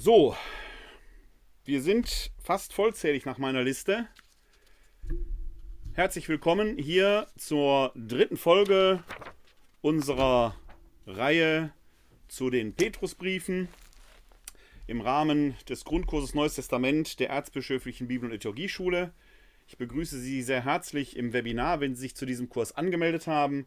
So, wir sind fast vollzählig nach meiner Liste. Herzlich willkommen hier zur dritten Folge unserer Reihe zu den Petrusbriefen im Rahmen des Grundkurses Neues Testament der Erzbischöflichen Bibel- und Liturgieschule. Ich begrüße Sie sehr herzlich im Webinar, wenn Sie sich zu diesem Kurs angemeldet haben.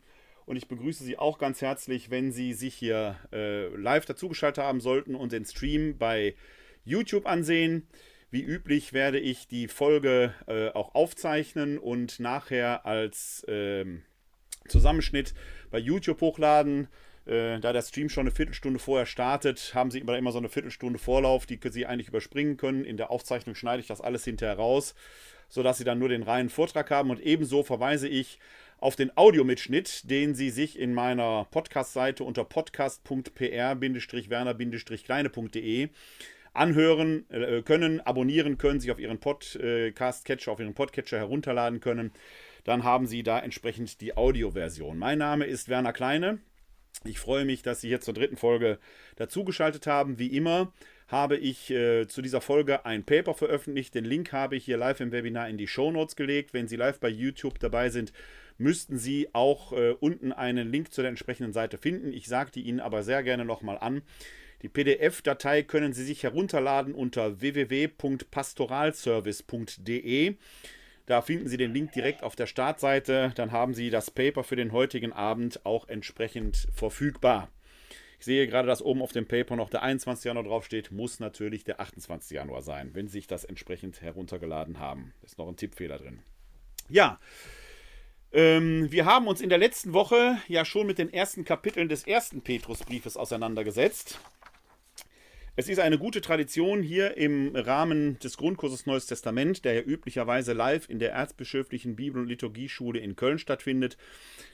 Und ich begrüße Sie auch ganz herzlich, wenn Sie sich hier äh, live dazugeschaltet haben sollten und den Stream bei YouTube ansehen. Wie üblich werde ich die Folge äh, auch aufzeichnen und nachher als äh, Zusammenschnitt bei YouTube hochladen. Äh, da der Stream schon eine Viertelstunde vorher startet, haben Sie immer, immer so eine Viertelstunde Vorlauf, die Sie eigentlich überspringen können. In der Aufzeichnung schneide ich das alles hinterher raus, sodass Sie dann nur den reinen Vortrag haben. Und ebenso verweise ich auf den Audiomitschnitt, den Sie sich in meiner Podcast-Seite unter podcast.pr-werner-kleine.de anhören äh, können, abonnieren können, sich auf Ihren Podcast-Catcher, auf Ihren Podcatcher herunterladen können. Dann haben Sie da entsprechend die Audioversion. Mein Name ist Werner Kleine. Ich freue mich, dass Sie hier zur dritten Folge dazugeschaltet haben. Wie immer habe ich äh, zu dieser Folge ein Paper veröffentlicht. Den Link habe ich hier live im Webinar in die Show Notes gelegt. Wenn Sie live bei YouTube dabei sind, müssten Sie auch äh, unten einen Link zu der entsprechenden Seite finden. Ich sage die Ihnen aber sehr gerne nochmal an. Die PDF-Datei können Sie sich herunterladen unter www.pastoralservice.de. Da finden Sie den Link direkt auf der Startseite. Dann haben Sie das Paper für den heutigen Abend auch entsprechend verfügbar. Ich sehe gerade, dass oben auf dem Paper noch der 21. Januar draufsteht. Muss natürlich der 28. Januar sein, wenn Sie sich das entsprechend heruntergeladen haben. Ist noch ein Tippfehler drin. Ja, ähm, wir haben uns in der letzten Woche ja schon mit den ersten Kapiteln des ersten Petrusbriefes auseinandergesetzt. Es ist eine gute Tradition hier im Rahmen des Grundkurses Neues Testament, der ja üblicherweise live in der Erzbischöflichen Bibel- und Liturgieschule in Köln stattfindet,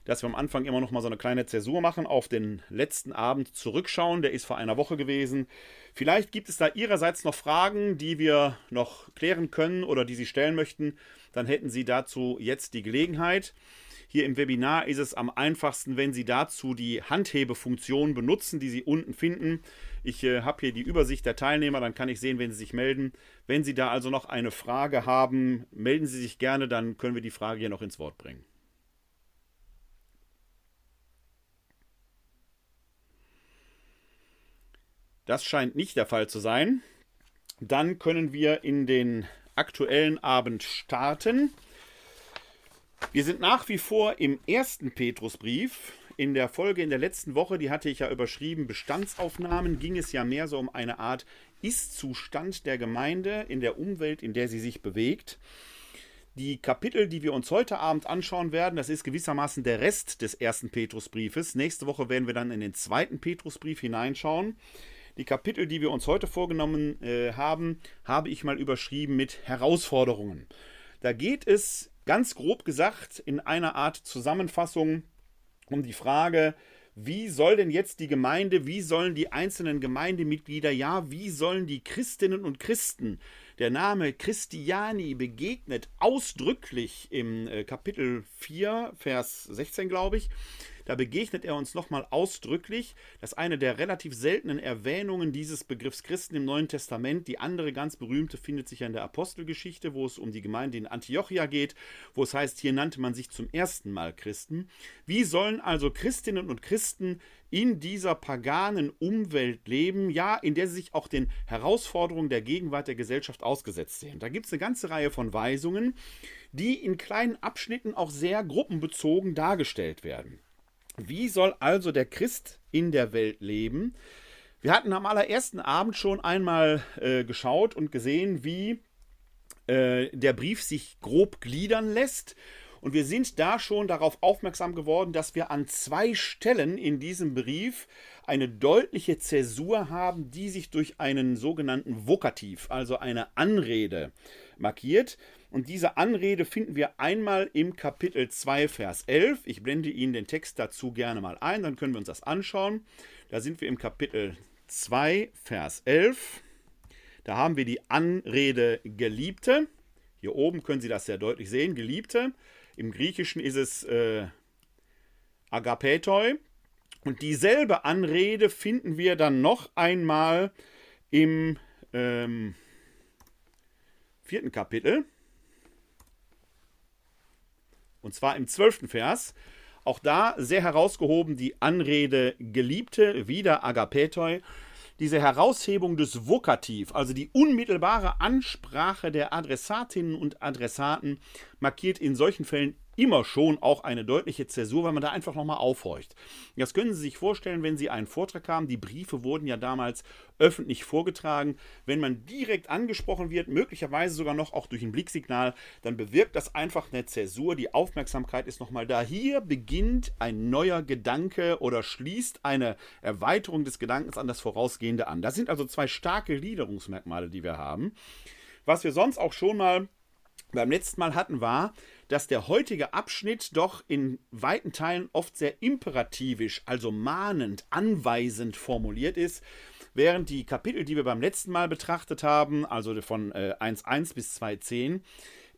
dass wir am Anfang immer noch mal so eine kleine Zäsur machen, auf den letzten Abend zurückschauen. Der ist vor einer Woche gewesen. Vielleicht gibt es da Ihrerseits noch Fragen, die wir noch klären können oder die Sie stellen möchten. Dann hätten Sie dazu jetzt die Gelegenheit. Hier im Webinar ist es am einfachsten, wenn Sie dazu die Handhebefunktion benutzen, die Sie unten finden. Ich äh, habe hier die Übersicht der Teilnehmer, dann kann ich sehen, wenn sie sich melden. Wenn Sie da also noch eine Frage haben, melden Sie sich gerne, dann können wir die Frage hier noch ins Wort bringen. Das scheint nicht der Fall zu sein. Dann können wir in den aktuellen Abend starten. Wir sind nach wie vor im ersten Petrusbrief in der Folge in der letzten Woche, die hatte ich ja überschrieben, Bestandsaufnahmen, ging es ja mehr so um eine Art Ist-Zustand der Gemeinde in der Umwelt, in der sie sich bewegt. Die Kapitel, die wir uns heute Abend anschauen werden, das ist gewissermaßen der Rest des ersten Petrusbriefes. Nächste Woche werden wir dann in den zweiten Petrusbrief hineinschauen. Die Kapitel, die wir uns heute vorgenommen äh, haben, habe ich mal überschrieben mit Herausforderungen. Da geht es ganz grob gesagt in einer Art Zusammenfassung um die Frage, wie soll denn jetzt die Gemeinde, wie sollen die einzelnen Gemeindemitglieder, ja, wie sollen die Christinnen und Christen, der Name Christiani begegnet ausdrücklich im äh, Kapitel 4, Vers 16, glaube ich, da begegnet er uns nochmal ausdrücklich. Das ist eine der relativ seltenen Erwähnungen dieses Begriffs Christen im Neuen Testament. Die andere ganz berühmte findet sich ja in der Apostelgeschichte, wo es um die Gemeinde in Antiochia geht, wo es heißt, hier nannte man sich zum ersten Mal Christen. Wie sollen also Christinnen und Christen in dieser paganen Umwelt leben, ja, in der sie sich auch den Herausforderungen der Gegenwart der Gesellschaft ausgesetzt sehen. Da gibt es eine ganze Reihe von Weisungen, die in kleinen Abschnitten auch sehr gruppenbezogen dargestellt werden. Wie soll also der Christ in der Welt leben? Wir hatten am allerersten Abend schon einmal äh, geschaut und gesehen, wie äh, der Brief sich grob gliedern lässt. Und wir sind da schon darauf aufmerksam geworden, dass wir an zwei Stellen in diesem Brief eine deutliche Zäsur haben, die sich durch einen sogenannten Vokativ, also eine Anrede, markiert. Und diese Anrede finden wir einmal im Kapitel 2, Vers 11. Ich blende Ihnen den Text dazu gerne mal ein, dann können wir uns das anschauen. Da sind wir im Kapitel 2, Vers 11. Da haben wir die Anrede Geliebte. Hier oben können Sie das sehr deutlich sehen, Geliebte. Im Griechischen ist es äh, Agapetoi. Und dieselbe Anrede finden wir dann noch einmal im ähm, vierten Kapitel. Und zwar im zwölften Vers. Auch da sehr herausgehoben die Anrede Geliebte, wieder Agapetoi. Diese Heraushebung des Vokativ, also die unmittelbare Ansprache der Adressatinnen und Adressaten, markiert in solchen Fällen immer schon auch eine deutliche Zäsur, weil man da einfach nochmal aufhorcht. Das können Sie sich vorstellen, wenn Sie einen Vortrag haben. Die Briefe wurden ja damals öffentlich vorgetragen. Wenn man direkt angesprochen wird, möglicherweise sogar noch auch durch ein Blicksignal, dann bewirkt das einfach eine Zäsur. Die Aufmerksamkeit ist nochmal da. Hier beginnt ein neuer Gedanke oder schließt eine Erweiterung des Gedankens an das Vorausgehende an. Das sind also zwei starke Gliederungsmerkmale, die wir haben. Was wir sonst auch schon mal beim letzten Mal hatten, war, dass der heutige Abschnitt doch in weiten Teilen oft sehr imperativisch, also mahnend, anweisend formuliert ist, während die Kapitel, die wir beim letzten Mal betrachtet haben, also von äh, 1.1 bis 2.10,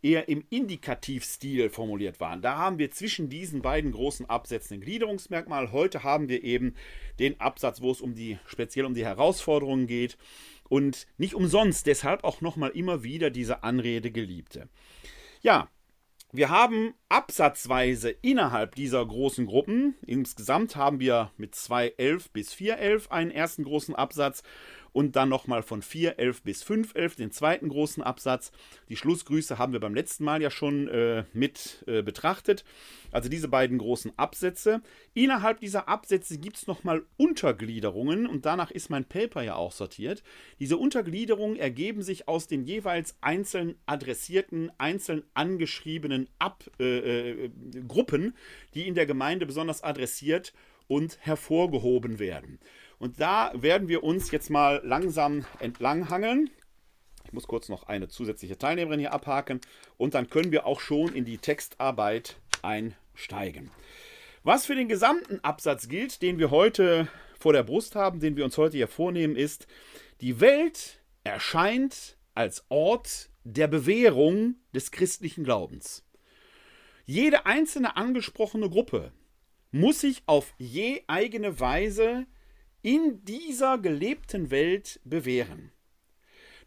eher im Indikativstil formuliert waren. Da haben wir zwischen diesen beiden großen Absätzen ein Gliederungsmerkmal. Heute haben wir eben den Absatz, wo es um die speziell um die Herausforderungen geht und nicht umsonst deshalb auch nochmal immer wieder diese Anrede Geliebte. Ja, wir haben absatzweise innerhalb dieser großen Gruppen, insgesamt haben wir mit 2.11 bis 4.11 einen ersten großen Absatz und dann nochmal von 4.11 bis 5.11 den zweiten großen Absatz. Die Schlussgrüße haben wir beim letzten Mal ja schon äh, mit äh, betrachtet. Also diese beiden großen Absätze. Innerhalb dieser Absätze gibt es nochmal Untergliederungen und danach ist mein Paper ja auch sortiert. Diese Untergliederungen ergeben sich aus den jeweils einzeln adressierten, einzeln angeschriebenen Ab äh, äh Gruppen, die in der Gemeinde besonders adressiert und hervorgehoben werden. Und da werden wir uns jetzt mal langsam entlanghangeln. Ich muss kurz noch eine zusätzliche Teilnehmerin hier abhaken und dann können wir auch schon in die Textarbeit einsteigen. Was für den gesamten Absatz gilt, den wir heute vor der Brust haben, den wir uns heute hier vornehmen, ist, die Welt erscheint als Ort der Bewährung des christlichen Glaubens. Jede einzelne angesprochene Gruppe muss sich auf je eigene Weise in dieser gelebten Welt bewähren.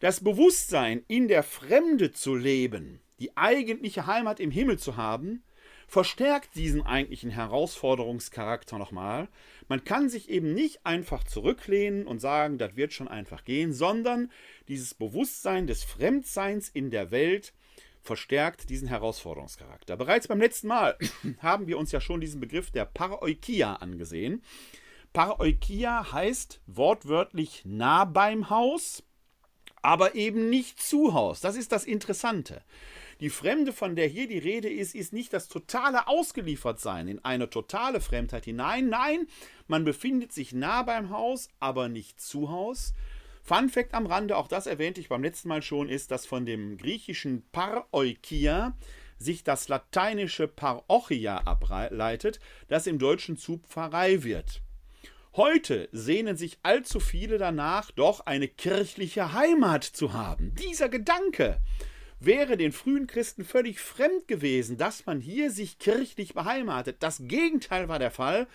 Das Bewusstsein, in der Fremde zu leben, die eigentliche Heimat im Himmel zu haben, verstärkt diesen eigentlichen Herausforderungscharakter nochmal. Man kann sich eben nicht einfach zurücklehnen und sagen, das wird schon einfach gehen, sondern dieses Bewusstsein des Fremdseins in der Welt verstärkt diesen Herausforderungscharakter. Bereits beim letzten Mal haben wir uns ja schon diesen Begriff der Paroikia angesehen. Paroikia heißt wortwörtlich nah beim Haus, aber eben nicht zu Haus. Das ist das Interessante. Die Fremde, von der hier die Rede ist, ist nicht das totale Ausgeliefertsein in eine totale Fremdheit hinein. Nein, man befindet sich nah beim Haus, aber nicht zu Haus. Fun Fact am Rande, auch das erwähnte ich beim letzten Mal schon, ist, dass von dem griechischen Paroikia sich das lateinische Parochia ableitet, das im Deutschen zu Pfarrei wird. Heute sehnen sich allzu viele danach, doch eine kirchliche Heimat zu haben. Dieser Gedanke wäre den frühen Christen völlig fremd gewesen, dass man hier sich kirchlich beheimatet. Das Gegenteil war der Fall.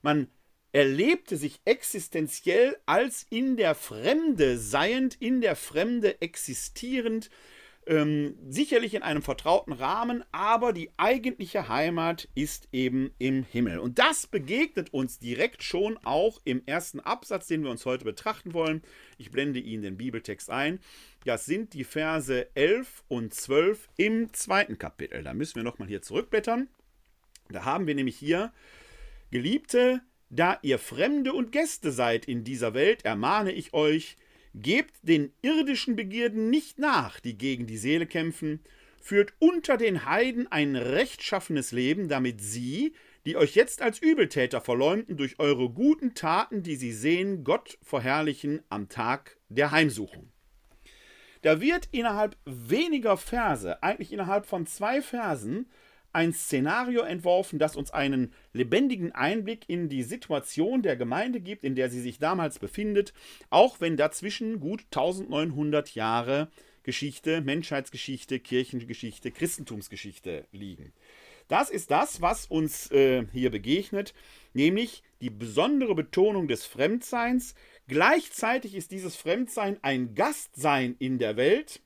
Man erlebte sich existenziell als in der Fremde seiend, in der Fremde existierend, ähm, sicherlich in einem vertrauten Rahmen, aber die eigentliche Heimat ist eben im Himmel. Und das begegnet uns direkt schon auch im ersten Absatz, den wir uns heute betrachten wollen. Ich blende Ihnen den Bibeltext ein. Das sind die Verse 11 und 12 im zweiten Kapitel. Da müssen wir nochmal hier zurückblättern. Da haben wir nämlich hier, Geliebte, da ihr Fremde und Gäste seid in dieser Welt, ermahne ich euch, Gebt den irdischen Begierden nicht nach, die gegen die Seele kämpfen, führt unter den Heiden ein rechtschaffenes Leben, damit sie, die euch jetzt als Übeltäter verleumden, durch eure guten Taten, die sie sehen, Gott verherrlichen am Tag der Heimsuchung. Da wird innerhalb weniger Verse, eigentlich innerhalb von zwei Versen, ein Szenario entworfen, das uns einen lebendigen Einblick in die Situation der Gemeinde gibt, in der sie sich damals befindet, auch wenn dazwischen gut 1900 Jahre Geschichte, Menschheitsgeschichte, Kirchengeschichte, Christentumsgeschichte liegen. Das ist das, was uns äh, hier begegnet, nämlich die besondere Betonung des Fremdseins, Gleichzeitig ist dieses Fremdsein ein Gastsein in der Welt.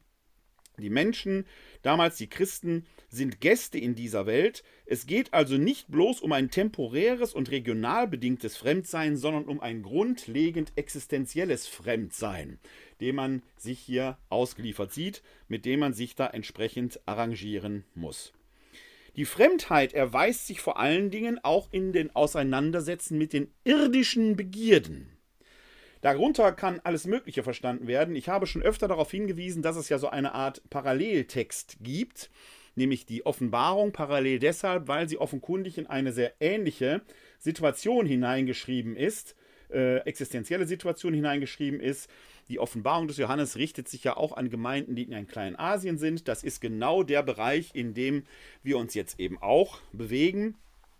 Die Menschen, damals die Christen, sind Gäste in dieser Welt. Es geht also nicht bloß um ein temporäres und regional bedingtes Fremdsein, sondern um ein grundlegend existenzielles Fremdsein, dem man sich hier ausgeliefert sieht, mit dem man sich da entsprechend arrangieren muss. Die Fremdheit erweist sich vor allen Dingen auch in den Auseinandersetzen mit den irdischen Begierden. Darunter kann alles Mögliche verstanden werden. Ich habe schon öfter darauf hingewiesen, dass es ja so eine Art Paralleltext gibt, nämlich die Offenbarung parallel deshalb, weil sie offenkundig in eine sehr ähnliche Situation hineingeschrieben ist, äh, existenzielle Situation hineingeschrieben ist. Die Offenbarung des Johannes richtet sich ja auch an Gemeinden, die in einem kleinen Asien sind. Das ist genau der Bereich, in dem wir uns jetzt eben auch bewegen.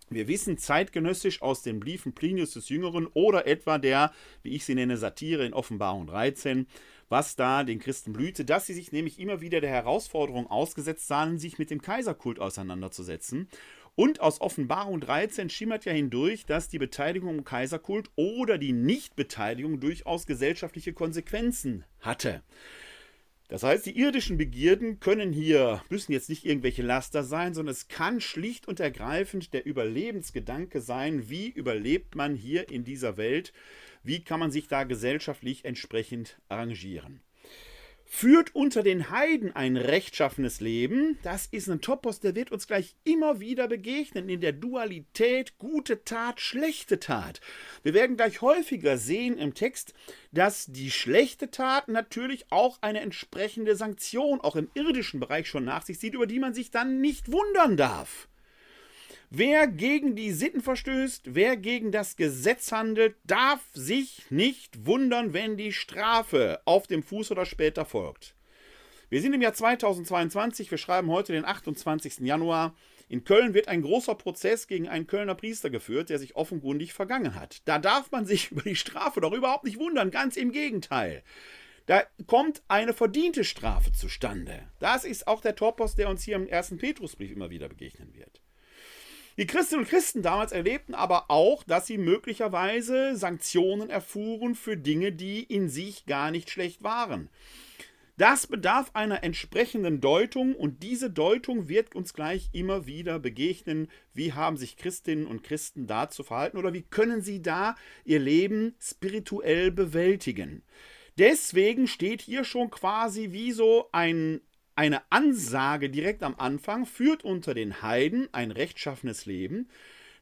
Wir wissen zeitgenössisch aus den Briefen Plinius des Jüngeren oder etwa der, wie ich sie nenne, Satire in Offenbarung 13, was da den Christen blühte, dass sie sich nämlich immer wieder der Herausforderung ausgesetzt sahen, sich mit dem Kaiserkult auseinanderzusetzen. Und aus Offenbarung 13 schimmert ja hindurch, dass die Beteiligung im Kaiserkult oder die Nichtbeteiligung durchaus gesellschaftliche Konsequenzen hatte. Das heißt, die irdischen Begierden können hier, müssen jetzt nicht irgendwelche Laster sein, sondern es kann schlicht und ergreifend der Überlebensgedanke sein, wie überlebt man hier in dieser Welt wie kann man sich da gesellschaftlich entsprechend arrangieren? Führt unter den Heiden ein rechtschaffenes Leben? Das ist ein Topos, der wird uns gleich immer wieder begegnen in der Dualität gute Tat, schlechte Tat. Wir werden gleich häufiger sehen im Text, dass die schlechte Tat natürlich auch eine entsprechende Sanktion auch im irdischen Bereich schon nach sich sieht, über die man sich dann nicht wundern darf. Wer gegen die Sitten verstößt, wer gegen das Gesetz handelt, darf sich nicht wundern, wenn die Strafe auf dem Fuß oder später folgt. Wir sind im Jahr 2022, wir schreiben heute den 28. Januar. In Köln wird ein großer Prozess gegen einen Kölner Priester geführt, der sich offenkundig vergangen hat. Da darf man sich über die Strafe doch überhaupt nicht wundern, ganz im Gegenteil. Da kommt eine verdiente Strafe zustande. Das ist auch der Topos, der uns hier im ersten Petrusbrief immer wieder begegnen wird. Die Christinnen und Christen damals erlebten aber auch, dass sie möglicherweise Sanktionen erfuhren für Dinge, die in sich gar nicht schlecht waren. Das bedarf einer entsprechenden Deutung und diese Deutung wird uns gleich immer wieder begegnen. Wie haben sich Christinnen und Christen da zu verhalten oder wie können sie da ihr Leben spirituell bewältigen? Deswegen steht hier schon quasi wie so ein eine Ansage direkt am Anfang führt unter den Heiden ein rechtschaffenes Leben,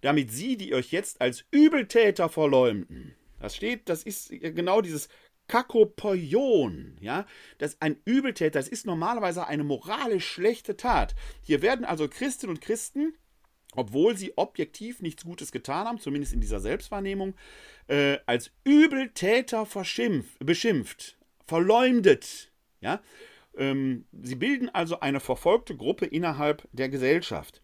damit sie, die euch jetzt als Übeltäter verleumden. Das steht, das ist genau dieses Kakopoion, ja, das ein Übeltäter, das ist normalerweise eine moralisch schlechte Tat. Hier werden also Christinnen und Christen, obwohl sie objektiv nichts Gutes getan haben, zumindest in dieser Selbstwahrnehmung, äh, als Übeltäter beschimpft, verleumdet, ja. Ähm, sie bilden also eine verfolgte Gruppe innerhalb der Gesellschaft.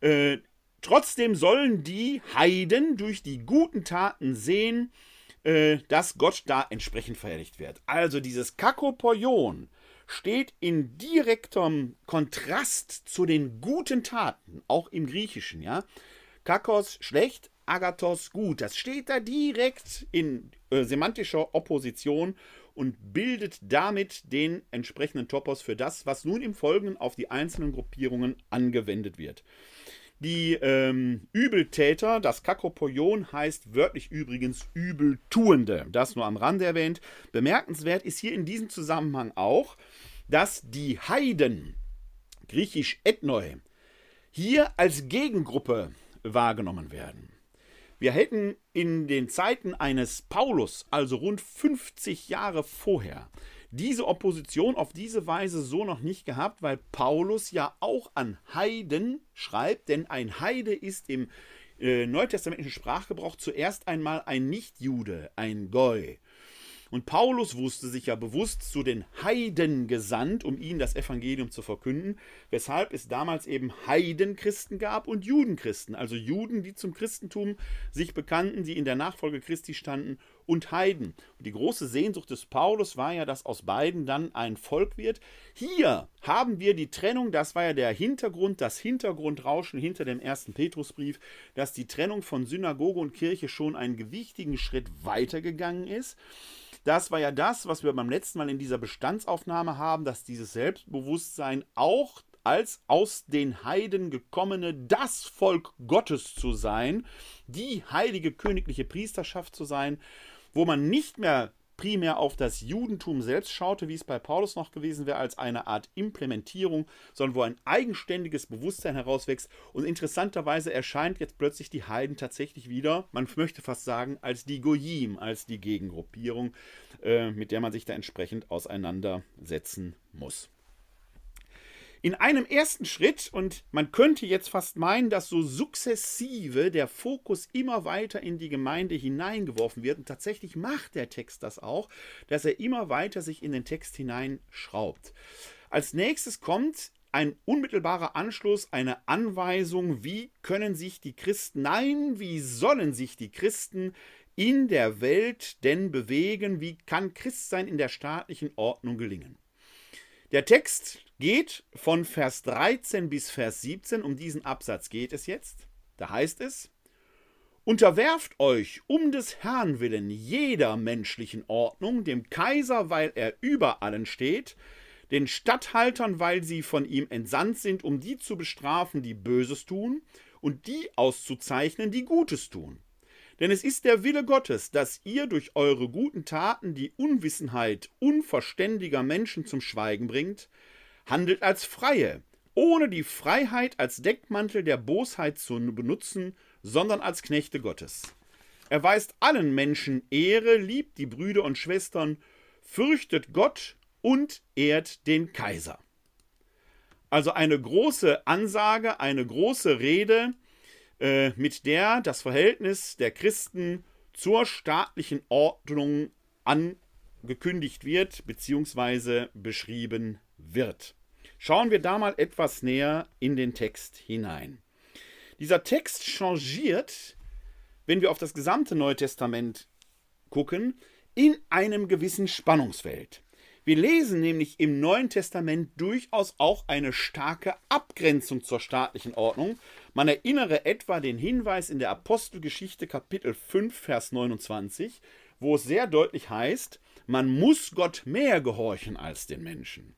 Äh, trotzdem sollen die Heiden durch die guten Taten sehen, äh, dass Gott da entsprechend verherrlicht wird. Also dieses Kakopoion steht in direktem Kontrast zu den guten Taten, auch im Griechischen, ja. Kakos schlecht, Agathos gut. Das steht da direkt in äh, semantischer Opposition und bildet damit den entsprechenden Topos für das, was nun im Folgenden auf die einzelnen Gruppierungen angewendet wird. Die ähm, Übeltäter, das Kakopoion heißt wörtlich übrigens Übeltuende. Das nur am Rande erwähnt. Bemerkenswert ist hier in diesem Zusammenhang auch, dass die Heiden, griechisch Ethnoi, hier als Gegengruppe wahrgenommen werden. Wir hätten in den Zeiten eines Paulus, also rund 50 Jahre vorher, diese Opposition auf diese Weise so noch nicht gehabt, weil Paulus ja auch an Heiden schreibt, denn ein Heide ist im äh, neutestamentlichen Sprachgebrauch zuerst einmal ein Nichtjude, ein Goi. Und Paulus wusste sich ja bewusst zu den Heiden gesandt, um ihnen das Evangelium zu verkünden, weshalb es damals eben Heidenchristen gab und Judenchristen, also Juden, die zum Christentum sich bekannten, die in der Nachfolge Christi standen und Heiden. Und die große Sehnsucht des Paulus war ja, dass aus beiden dann ein Volk wird. Hier haben wir die Trennung, das war ja der Hintergrund, das Hintergrundrauschen hinter dem ersten Petrusbrief, dass die Trennung von Synagoge und Kirche schon einen gewichtigen Schritt weitergegangen ist. Das war ja das, was wir beim letzten Mal in dieser Bestandsaufnahme haben, dass dieses Selbstbewusstsein auch als aus den Heiden gekommene das Volk Gottes zu sein, die heilige königliche Priesterschaft zu sein, wo man nicht mehr primär auf das Judentum selbst schaute, wie es bei Paulus noch gewesen wäre, als eine Art Implementierung, sondern wo ein eigenständiges Bewusstsein herauswächst. Und interessanterweise erscheint jetzt plötzlich die Heiden tatsächlich wieder, man möchte fast sagen, als die Goyim, als die Gegengruppierung, äh, mit der man sich da entsprechend auseinandersetzen muss. In einem ersten Schritt, und man könnte jetzt fast meinen, dass so sukzessive der Fokus immer weiter in die Gemeinde hineingeworfen wird, und tatsächlich macht der Text das auch, dass er immer weiter sich in den Text hineinschraubt. Als nächstes kommt ein unmittelbarer Anschluss, eine Anweisung, wie können sich die Christen, nein, wie sollen sich die Christen in der Welt denn bewegen, wie kann Christsein in der staatlichen Ordnung gelingen. Der Text geht von Vers 13 bis Vers 17, um diesen Absatz geht es jetzt. Da heißt es, Unterwerft euch um des Herrn willen jeder menschlichen Ordnung, dem Kaiser, weil er über allen steht, den Statthaltern, weil sie von ihm entsandt sind, um die zu bestrafen, die Böses tun, und die auszuzeichnen, die Gutes tun. Denn es ist der Wille Gottes, dass ihr durch eure guten Taten die Unwissenheit unverständiger Menschen zum Schweigen bringt, handelt als Freie, ohne die Freiheit als Deckmantel der Bosheit zu benutzen, sondern als Knechte Gottes. Erweist allen Menschen Ehre, liebt die Brüder und Schwestern, fürchtet Gott und ehrt den Kaiser. Also eine große Ansage, eine große Rede, äh, mit der das Verhältnis der Christen zur staatlichen Ordnung angekündigt wird bzw. beschrieben wird. Schauen wir da mal etwas näher in den Text hinein. Dieser Text changiert, wenn wir auf das gesamte Neue Testament gucken, in einem gewissen Spannungsfeld. Wir lesen nämlich im Neuen Testament durchaus auch eine starke Abgrenzung zur staatlichen Ordnung. Man erinnere etwa den Hinweis in der Apostelgeschichte Kapitel 5, Vers 29, wo es sehr deutlich heißt, man muss Gott mehr gehorchen als den Menschen.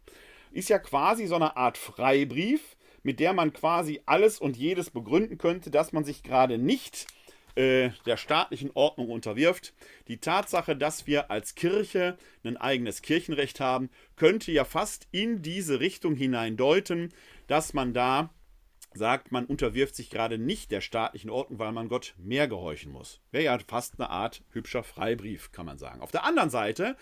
Ist ja quasi so eine Art Freibrief, mit der man quasi alles und jedes begründen könnte, dass man sich gerade nicht äh, der staatlichen Ordnung unterwirft. Die Tatsache, dass wir als Kirche ein eigenes Kirchenrecht haben, könnte ja fast in diese Richtung hineindeuten, dass man da sagt, man unterwirft sich gerade nicht der staatlichen Ordnung, weil man Gott mehr gehorchen muss. Wäre ja fast eine Art hübscher Freibrief, kann man sagen. Auf der anderen Seite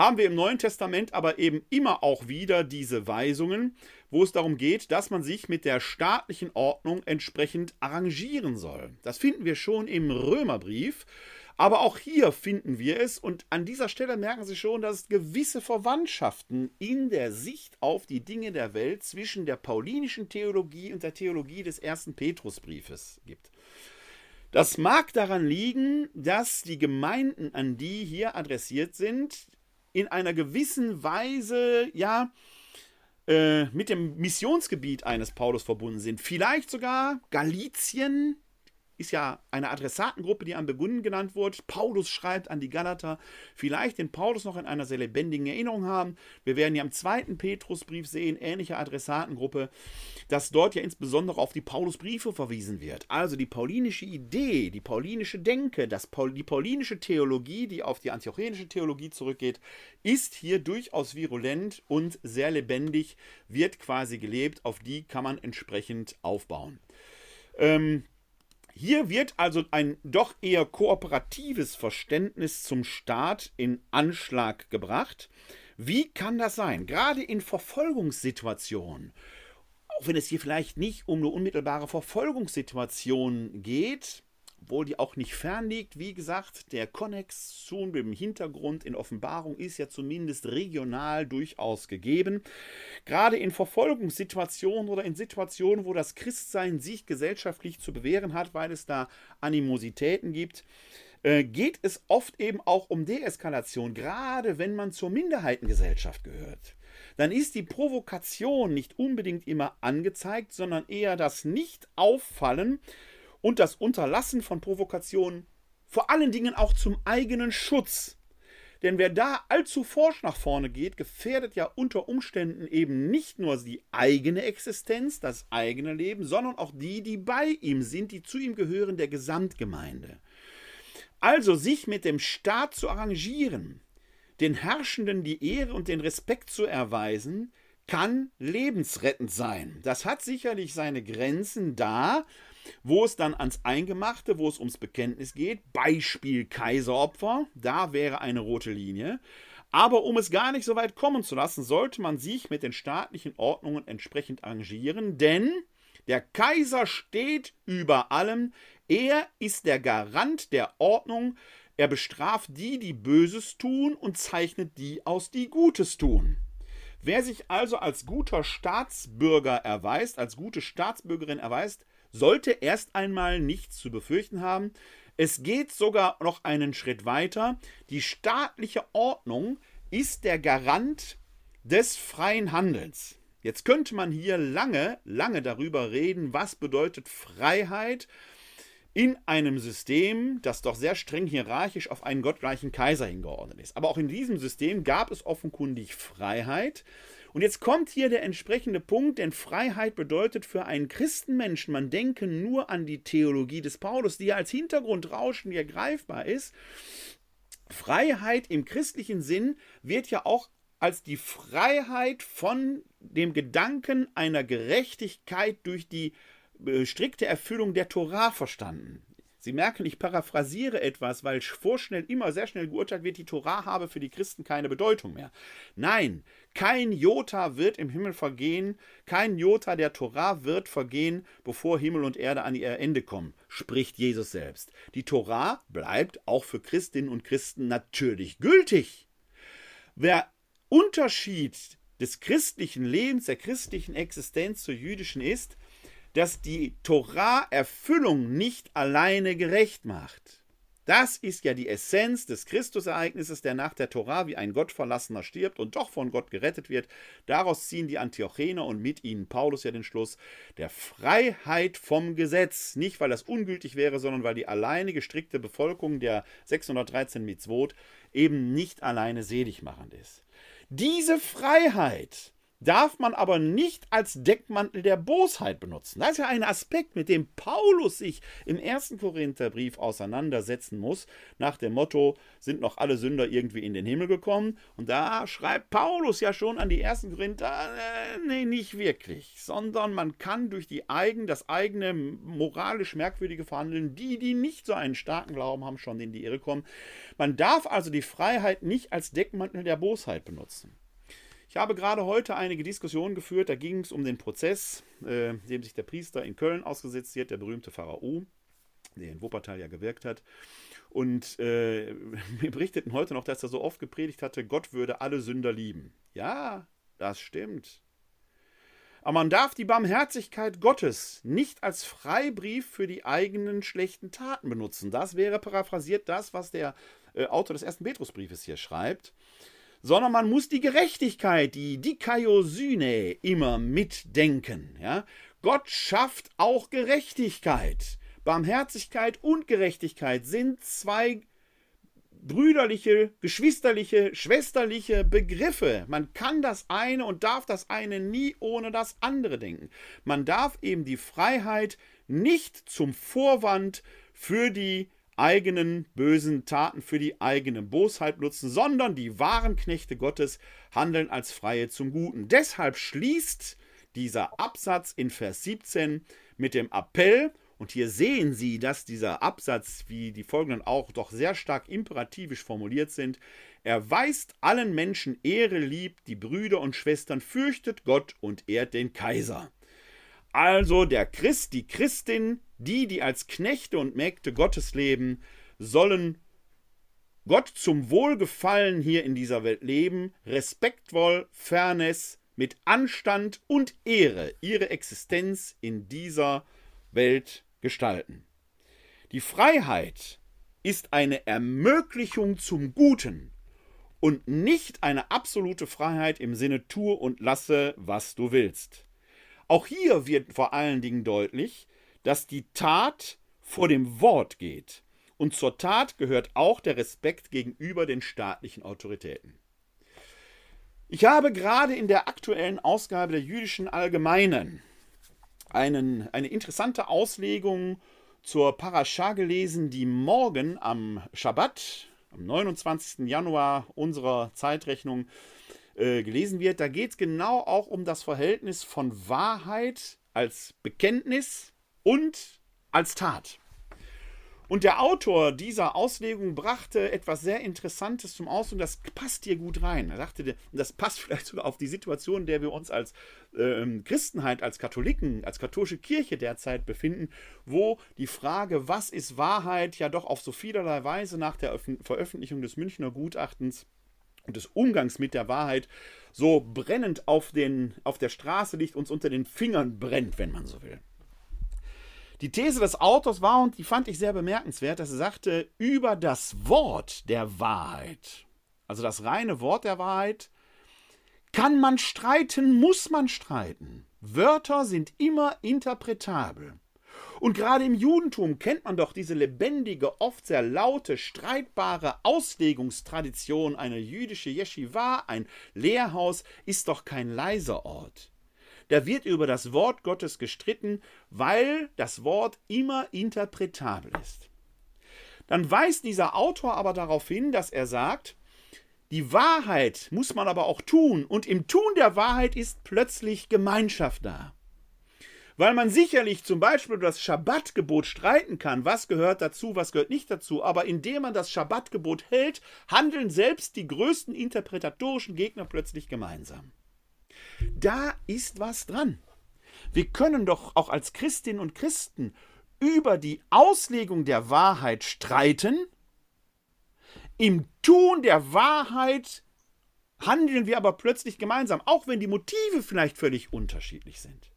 haben wir im Neuen Testament aber eben immer auch wieder diese Weisungen, wo es darum geht, dass man sich mit der staatlichen Ordnung entsprechend arrangieren soll. Das finden wir schon im Römerbrief. Aber auch hier finden wir es und an dieser Stelle merken Sie schon, dass es gewisse Verwandtschaften in der Sicht auf die Dinge der Welt zwischen der paulinischen Theologie und der Theologie des ersten Petrusbriefes gibt. Das mag daran liegen, dass die Gemeinden, an die hier adressiert sind, in einer gewissen Weise, ja, äh, mit dem Missionsgebiet eines Paulus verbunden sind. Vielleicht sogar Galizien, ist ja eine Adressatengruppe, die am Beginn genannt wurde. Paulus schreibt an die Galater. Vielleicht den Paulus noch in einer sehr lebendigen Erinnerung haben. Wir werden ja im zweiten Petrusbrief sehen, ähnliche Adressatengruppe, dass dort ja insbesondere auf die Paulusbriefe verwiesen wird. Also die paulinische Idee, die paulinische Denke, das Paul, die paulinische Theologie, die auf die antiochenische Theologie zurückgeht, ist hier durchaus virulent und sehr lebendig, wird quasi gelebt. Auf die kann man entsprechend aufbauen. Ähm, hier wird also ein doch eher kooperatives Verständnis zum Staat in Anschlag gebracht. Wie kann das sein? Gerade in Verfolgungssituationen, auch wenn es hier vielleicht nicht um eine unmittelbare Verfolgungssituation geht, obwohl die auch nicht fern liegt. Wie gesagt, der Konnex zu dem Hintergrund in Offenbarung ist ja zumindest regional durchaus gegeben. Gerade in Verfolgungssituationen oder in Situationen, wo das Christsein sich gesellschaftlich zu bewähren hat, weil es da Animositäten gibt, äh, geht es oft eben auch um Deeskalation, gerade wenn man zur Minderheitengesellschaft gehört dann ist die Provokation nicht unbedingt immer angezeigt, sondern eher das Nicht-Auffallen und das Unterlassen von Provokationen, vor allen Dingen auch zum eigenen Schutz. Denn wer da allzu forsch nach vorne geht, gefährdet ja unter Umständen eben nicht nur die eigene Existenz, das eigene Leben, sondern auch die, die bei ihm sind, die zu ihm gehören, der Gesamtgemeinde. Also sich mit dem Staat zu arrangieren, den Herrschenden die Ehre und den Respekt zu erweisen, kann lebensrettend sein. Das hat sicherlich seine Grenzen da, wo es dann ans Eingemachte, wo es ums Bekenntnis geht, Beispiel Kaiseropfer, da wäre eine rote Linie. Aber um es gar nicht so weit kommen zu lassen, sollte man sich mit den staatlichen Ordnungen entsprechend arrangieren, denn der Kaiser steht über allem, er ist der Garant der Ordnung, er bestraft die, die Böses tun und zeichnet die aus, die Gutes tun. Wer sich also als guter Staatsbürger erweist, als gute Staatsbürgerin erweist, sollte erst einmal nichts zu befürchten haben. Es geht sogar noch einen Schritt weiter. Die staatliche Ordnung ist der Garant des freien Handelns. Jetzt könnte man hier lange, lange darüber reden, was bedeutet Freiheit in einem System, das doch sehr streng hierarchisch auf einen gottgleichen Kaiser hingeordnet ist. Aber auch in diesem System gab es offenkundig Freiheit. Und jetzt kommt hier der entsprechende Punkt, denn Freiheit bedeutet für einen Christenmenschen, man denke nur an die Theologie des Paulus, die ja als Hintergrundrauschen hier greifbar ist. Freiheit im christlichen Sinn wird ja auch als die Freiheit von dem Gedanken einer Gerechtigkeit durch die äh, strikte Erfüllung der Torah verstanden. Sie merken, ich paraphrasiere etwas, weil vorschnell immer sehr schnell geurteilt wird, die Torah habe für die Christen keine Bedeutung mehr. Nein, kein Jota wird im Himmel vergehen, kein Jota der Torah wird vergehen, bevor Himmel und Erde an ihr Ende kommen, spricht Jesus selbst. Die Torah bleibt auch für Christinnen und Christen natürlich gültig. Wer Unterschied des christlichen Lebens, der christlichen Existenz zur jüdischen ist, dass die Torah-Erfüllung nicht alleine gerecht macht. Das ist ja die Essenz des Christusereignisses, der nach der Torah wie ein Gottverlassener stirbt und doch von Gott gerettet wird. Daraus ziehen die Antiochener und mit ihnen Paulus ja den Schluss der Freiheit vom Gesetz. Nicht, weil das ungültig wäre, sondern weil die alleine gestrickte Befolgung der 613 Mitzvot eben nicht alleine seligmachend ist. Diese Freiheit darf man aber nicht als Deckmantel der Bosheit benutzen. Das ist ja ein Aspekt, mit dem Paulus sich im ersten Korintherbrief auseinandersetzen muss, nach dem Motto, sind noch alle Sünder irgendwie in den Himmel gekommen? Und da schreibt Paulus ja schon an die ersten Korinther, äh, nee, nicht wirklich, sondern man kann durch die eigen, das eigene moralisch merkwürdige Verhandeln, die, die nicht so einen starken Glauben haben, schon in die Irre kommen. Man darf also die Freiheit nicht als Deckmantel der Bosheit benutzen. Ich habe gerade heute einige Diskussionen geführt, da ging es um den Prozess, äh, dem sich der Priester in Köln ausgesetzt hat, der berühmte Pharao, der in Wuppertal ja gewirkt hat. Und äh, wir berichteten heute noch, dass er so oft gepredigt hatte, Gott würde alle Sünder lieben. Ja, das stimmt. Aber man darf die Barmherzigkeit Gottes nicht als Freibrief für die eigenen schlechten Taten benutzen. Das wäre paraphrasiert das, was der äh, Autor des ersten Petrusbriefes hier schreibt sondern man muss die Gerechtigkeit, die Dikaiosyne, immer mitdenken. Ja? Gott schafft auch Gerechtigkeit. Barmherzigkeit und Gerechtigkeit sind zwei brüderliche, geschwisterliche, schwesterliche Begriffe. Man kann das eine und darf das eine nie ohne das andere denken. Man darf eben die Freiheit nicht zum Vorwand für die eigenen bösen Taten für die eigene Bosheit nutzen, sondern die wahren Knechte Gottes handeln als Freie zum Guten. Deshalb schließt dieser Absatz in Vers 17 mit dem Appell, und hier sehen Sie, dass dieser Absatz, wie die folgenden auch, doch sehr stark imperativisch formuliert sind. Er weist allen Menschen Ehre, liebt die Brüder und Schwestern, fürchtet Gott und ehrt den Kaiser. Also der Christ, die Christin, die, die als Knechte und Mägde Gottes leben, sollen Gott zum Wohlgefallen hier in dieser Welt leben, respektvoll, Fairness, mit Anstand und Ehre ihre Existenz in dieser Welt gestalten. Die Freiheit ist eine Ermöglichung zum Guten und nicht eine absolute Freiheit im Sinne tue und lasse, was du willst. Auch hier wird vor allen Dingen deutlich, dass die Tat vor dem Wort geht. Und zur Tat gehört auch der Respekt gegenüber den staatlichen Autoritäten. Ich habe gerade in der aktuellen Ausgabe der Jüdischen Allgemeinen einen, eine interessante Auslegung zur Parascha gelesen, die morgen am Schabbat, am 29. Januar unserer Zeitrechnung, äh, gelesen wird. Da geht es genau auch um das Verhältnis von Wahrheit als Bekenntnis und als Tat. Und der Autor dieser Auslegung brachte etwas sehr Interessantes zum Ausdruck, das passt hier gut rein. Er sagte, das passt vielleicht sogar auf die Situation, in der wir uns als ähm, Christenheit, als Katholiken, als katholische Kirche derzeit befinden, wo die Frage, was ist Wahrheit, ja doch auf so vielerlei Weise nach der Veröffentlichung des Münchner Gutachtens und des Umgangs mit der Wahrheit so brennend auf, den, auf der Straße liegt, uns unter den Fingern brennt, wenn man so will. Die These des Autors war, und die fand ich sehr bemerkenswert, dass er sagte, über das Wort der Wahrheit, also das reine Wort der Wahrheit, kann man streiten, muss man streiten. Wörter sind immer interpretabel. Und gerade im Judentum kennt man doch diese lebendige, oft sehr laute, streitbare Auslegungstradition. Eine jüdische Yeshiva, ein Lehrhaus, ist doch kein leiser Ort. Da wird über das Wort Gottes gestritten, weil das Wort immer interpretabel ist. Dann weist dieser Autor aber darauf hin, dass er sagt, die Wahrheit muss man aber auch tun und im Tun der Wahrheit ist plötzlich Gemeinschaft da. Weil man sicherlich zum Beispiel über das Schabbatgebot streiten kann, was gehört dazu, was gehört nicht dazu, aber indem man das Schabbatgebot hält, handeln selbst die größten interpretatorischen Gegner plötzlich gemeinsam. Da ist was dran. Wir können doch auch als Christinnen und Christen über die Auslegung der Wahrheit streiten. Im Tun der Wahrheit handeln wir aber plötzlich gemeinsam, auch wenn die Motive vielleicht völlig unterschiedlich sind.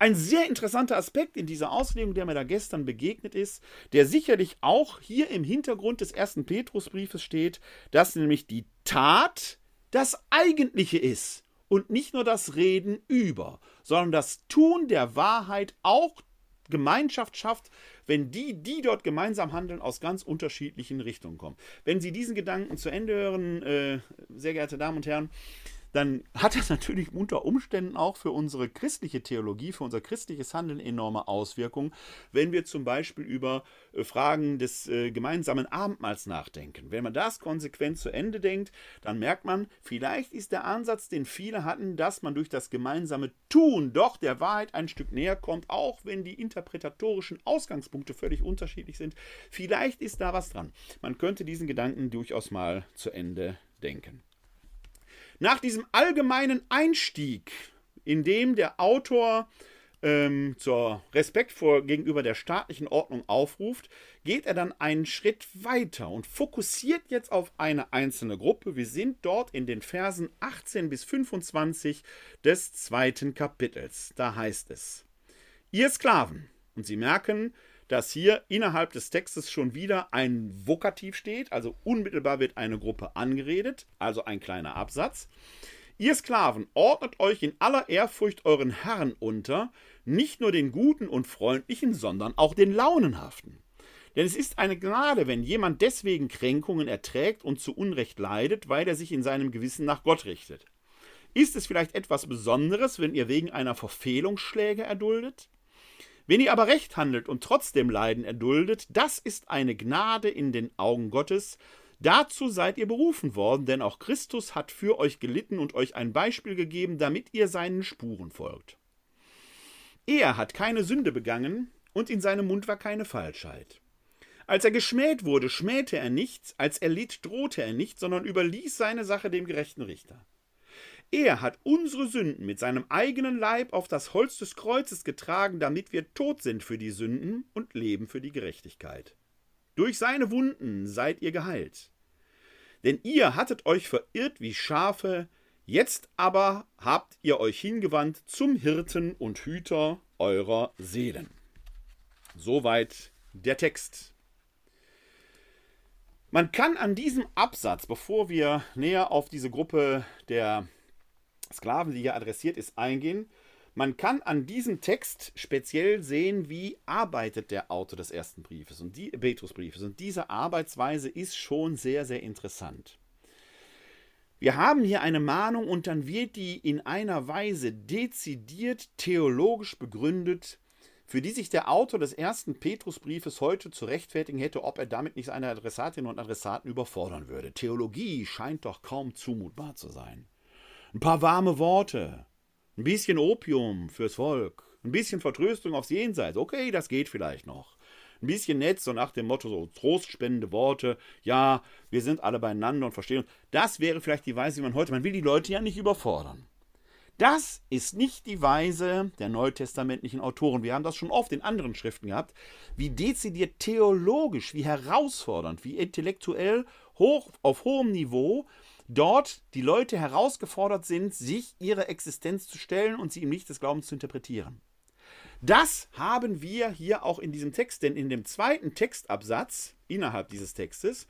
Ein sehr interessanter Aspekt in dieser Auslegung, der mir da gestern begegnet ist, der sicherlich auch hier im Hintergrund des ersten Petrusbriefes steht, dass nämlich die Tat das Eigentliche ist und nicht nur das Reden über, sondern das Tun der Wahrheit auch Gemeinschaft schafft, wenn die, die dort gemeinsam handeln, aus ganz unterschiedlichen Richtungen kommen. Wenn Sie diesen Gedanken zu Ende hören, äh, sehr geehrte Damen und Herren, dann hat das natürlich unter Umständen auch für unsere christliche Theologie, für unser christliches Handeln enorme Auswirkungen, wenn wir zum Beispiel über äh, Fragen des äh, gemeinsamen Abendmahls nachdenken. Wenn man das konsequent zu Ende denkt, dann merkt man, vielleicht ist der Ansatz, den viele hatten, dass man durch das gemeinsame Tun doch der Wahrheit ein Stück näher kommt, auch wenn die interpretatorischen Ausgangspunkte völlig unterschiedlich sind. Vielleicht ist da was dran. Man könnte diesen Gedanken durchaus mal zu Ende denken. Nach diesem allgemeinen Einstieg, in dem der Autor ähm, zur Respekt vor gegenüber der staatlichen Ordnung aufruft, geht er dann einen Schritt weiter und fokussiert jetzt auf eine einzelne Gruppe. Wir sind dort in den Versen 18 bis 25 des zweiten Kapitels. Da heißt es: Ihr Sklaven, und Sie merken, dass hier innerhalb des Textes schon wieder ein Vokativ steht, also unmittelbar wird eine Gruppe angeredet, also ein kleiner Absatz. Ihr Sklaven, ordnet euch in aller Ehrfurcht euren Herren unter, nicht nur den Guten und Freundlichen, sondern auch den Launenhaften. Denn es ist eine Gnade, wenn jemand deswegen Kränkungen erträgt und zu Unrecht leidet, weil er sich in seinem Gewissen nach Gott richtet. Ist es vielleicht etwas Besonderes, wenn ihr wegen einer Verfehlung Schläge erduldet? Wenn ihr aber recht handelt und trotzdem Leiden erduldet, das ist eine Gnade in den Augen Gottes. Dazu seid ihr berufen worden, denn auch Christus hat für euch gelitten und euch ein Beispiel gegeben, damit ihr seinen Spuren folgt. Er hat keine Sünde begangen und in seinem Mund war keine Falschheit. Als er geschmäht wurde, schmähte er nicht, als er litt, drohte er nicht, sondern überließ seine Sache dem gerechten Richter. Er hat unsere Sünden mit seinem eigenen Leib auf das Holz des Kreuzes getragen, damit wir tot sind für die Sünden und leben für die Gerechtigkeit. Durch seine Wunden seid ihr geheilt. Denn ihr hattet euch verirrt wie Schafe, jetzt aber habt ihr euch hingewandt zum Hirten und Hüter eurer Seelen. Soweit der Text. Man kann an diesem Absatz, bevor wir näher auf diese Gruppe der Sklaven, die hier adressiert ist, eingehen, man kann an diesem Text speziell sehen, wie arbeitet der Autor des ersten Briefes und die Petrusbriefes. Und diese Arbeitsweise ist schon sehr, sehr interessant. Wir haben hier eine Mahnung und dann wird die in einer Weise dezidiert theologisch begründet, für die sich der Autor des ersten Petrusbriefes heute zu rechtfertigen hätte, ob er damit nicht seine Adressatinnen und Adressaten überfordern würde. Theologie scheint doch kaum zumutbar zu sein. Ein paar warme Worte, ein bisschen Opium fürs Volk, ein bisschen Vertröstung aufs Jenseits, okay, das geht vielleicht noch. Ein bisschen nett, so nach dem Motto, so trostspendende Worte, ja, wir sind alle beieinander und verstehen uns. Das wäre vielleicht die Weise, wie man heute, man will die Leute ja nicht überfordern. Das ist nicht die Weise der neutestamentlichen Autoren. Wir haben das schon oft in anderen Schriften gehabt, wie dezidiert theologisch, wie herausfordernd, wie intellektuell hoch auf hohem Niveau dort die Leute herausgefordert sind, sich ihre Existenz zu stellen und sie im Licht des Glaubens zu interpretieren. Das haben wir hier auch in diesem Text, denn in dem zweiten Textabsatz innerhalb dieses Textes,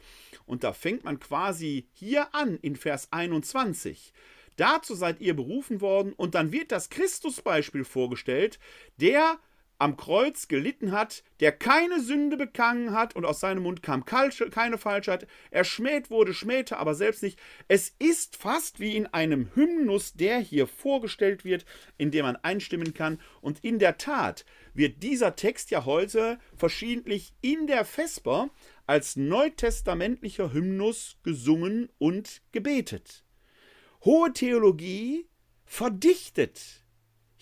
und da fängt man quasi hier an in Vers 21, Dazu seid ihr berufen worden und dann wird das Christusbeispiel vorgestellt, der am Kreuz gelitten hat, der keine Sünde begangen hat und aus seinem Mund kam keine Falschheit, er schmäht wurde, schmähte aber selbst nicht. Es ist fast wie in einem Hymnus, der hier vorgestellt wird, in dem man einstimmen kann. Und in der Tat wird dieser Text ja heute verschiedentlich in der Vesper als neutestamentlicher Hymnus gesungen und gebetet. Hohe Theologie verdichtet.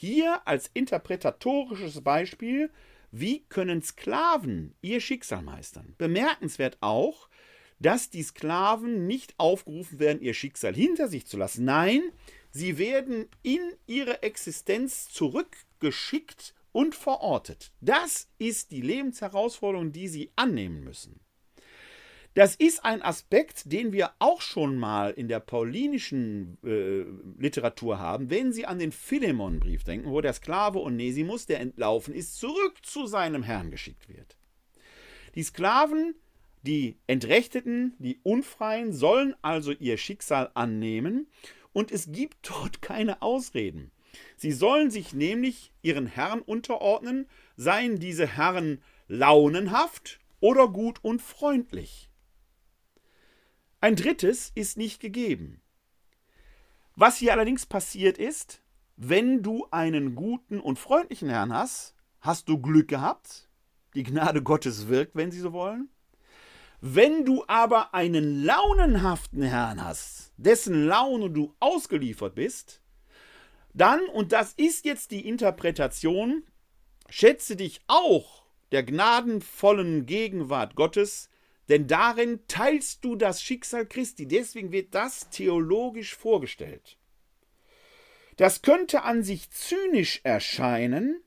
Hier als interpretatorisches Beispiel, wie können Sklaven ihr Schicksal meistern. Bemerkenswert auch, dass die Sklaven nicht aufgerufen werden, ihr Schicksal hinter sich zu lassen. Nein, sie werden in ihre Existenz zurückgeschickt und verortet. Das ist die Lebensherausforderung, die sie annehmen müssen. Das ist ein Aspekt, den wir auch schon mal in der paulinischen äh, Literatur haben, wenn Sie an den Philemonbrief denken, wo der Sklave Onesimus, der entlaufen ist, zurück zu seinem Herrn geschickt wird. Die Sklaven, die Entrechteten, die Unfreien sollen also ihr Schicksal annehmen und es gibt dort keine Ausreden. Sie sollen sich nämlich ihren Herren unterordnen, seien diese Herren launenhaft oder gut und freundlich. Ein drittes ist nicht gegeben. Was hier allerdings passiert ist, wenn du einen guten und freundlichen Herrn hast, hast du Glück gehabt. Die Gnade Gottes wirkt, wenn sie so wollen. Wenn du aber einen launenhaften Herrn hast, dessen Laune du ausgeliefert bist, dann, und das ist jetzt die Interpretation, schätze dich auch der gnadenvollen Gegenwart Gottes denn darin teilst du das Schicksal Christi. Deswegen wird das theologisch vorgestellt. Das könnte an sich zynisch erscheinen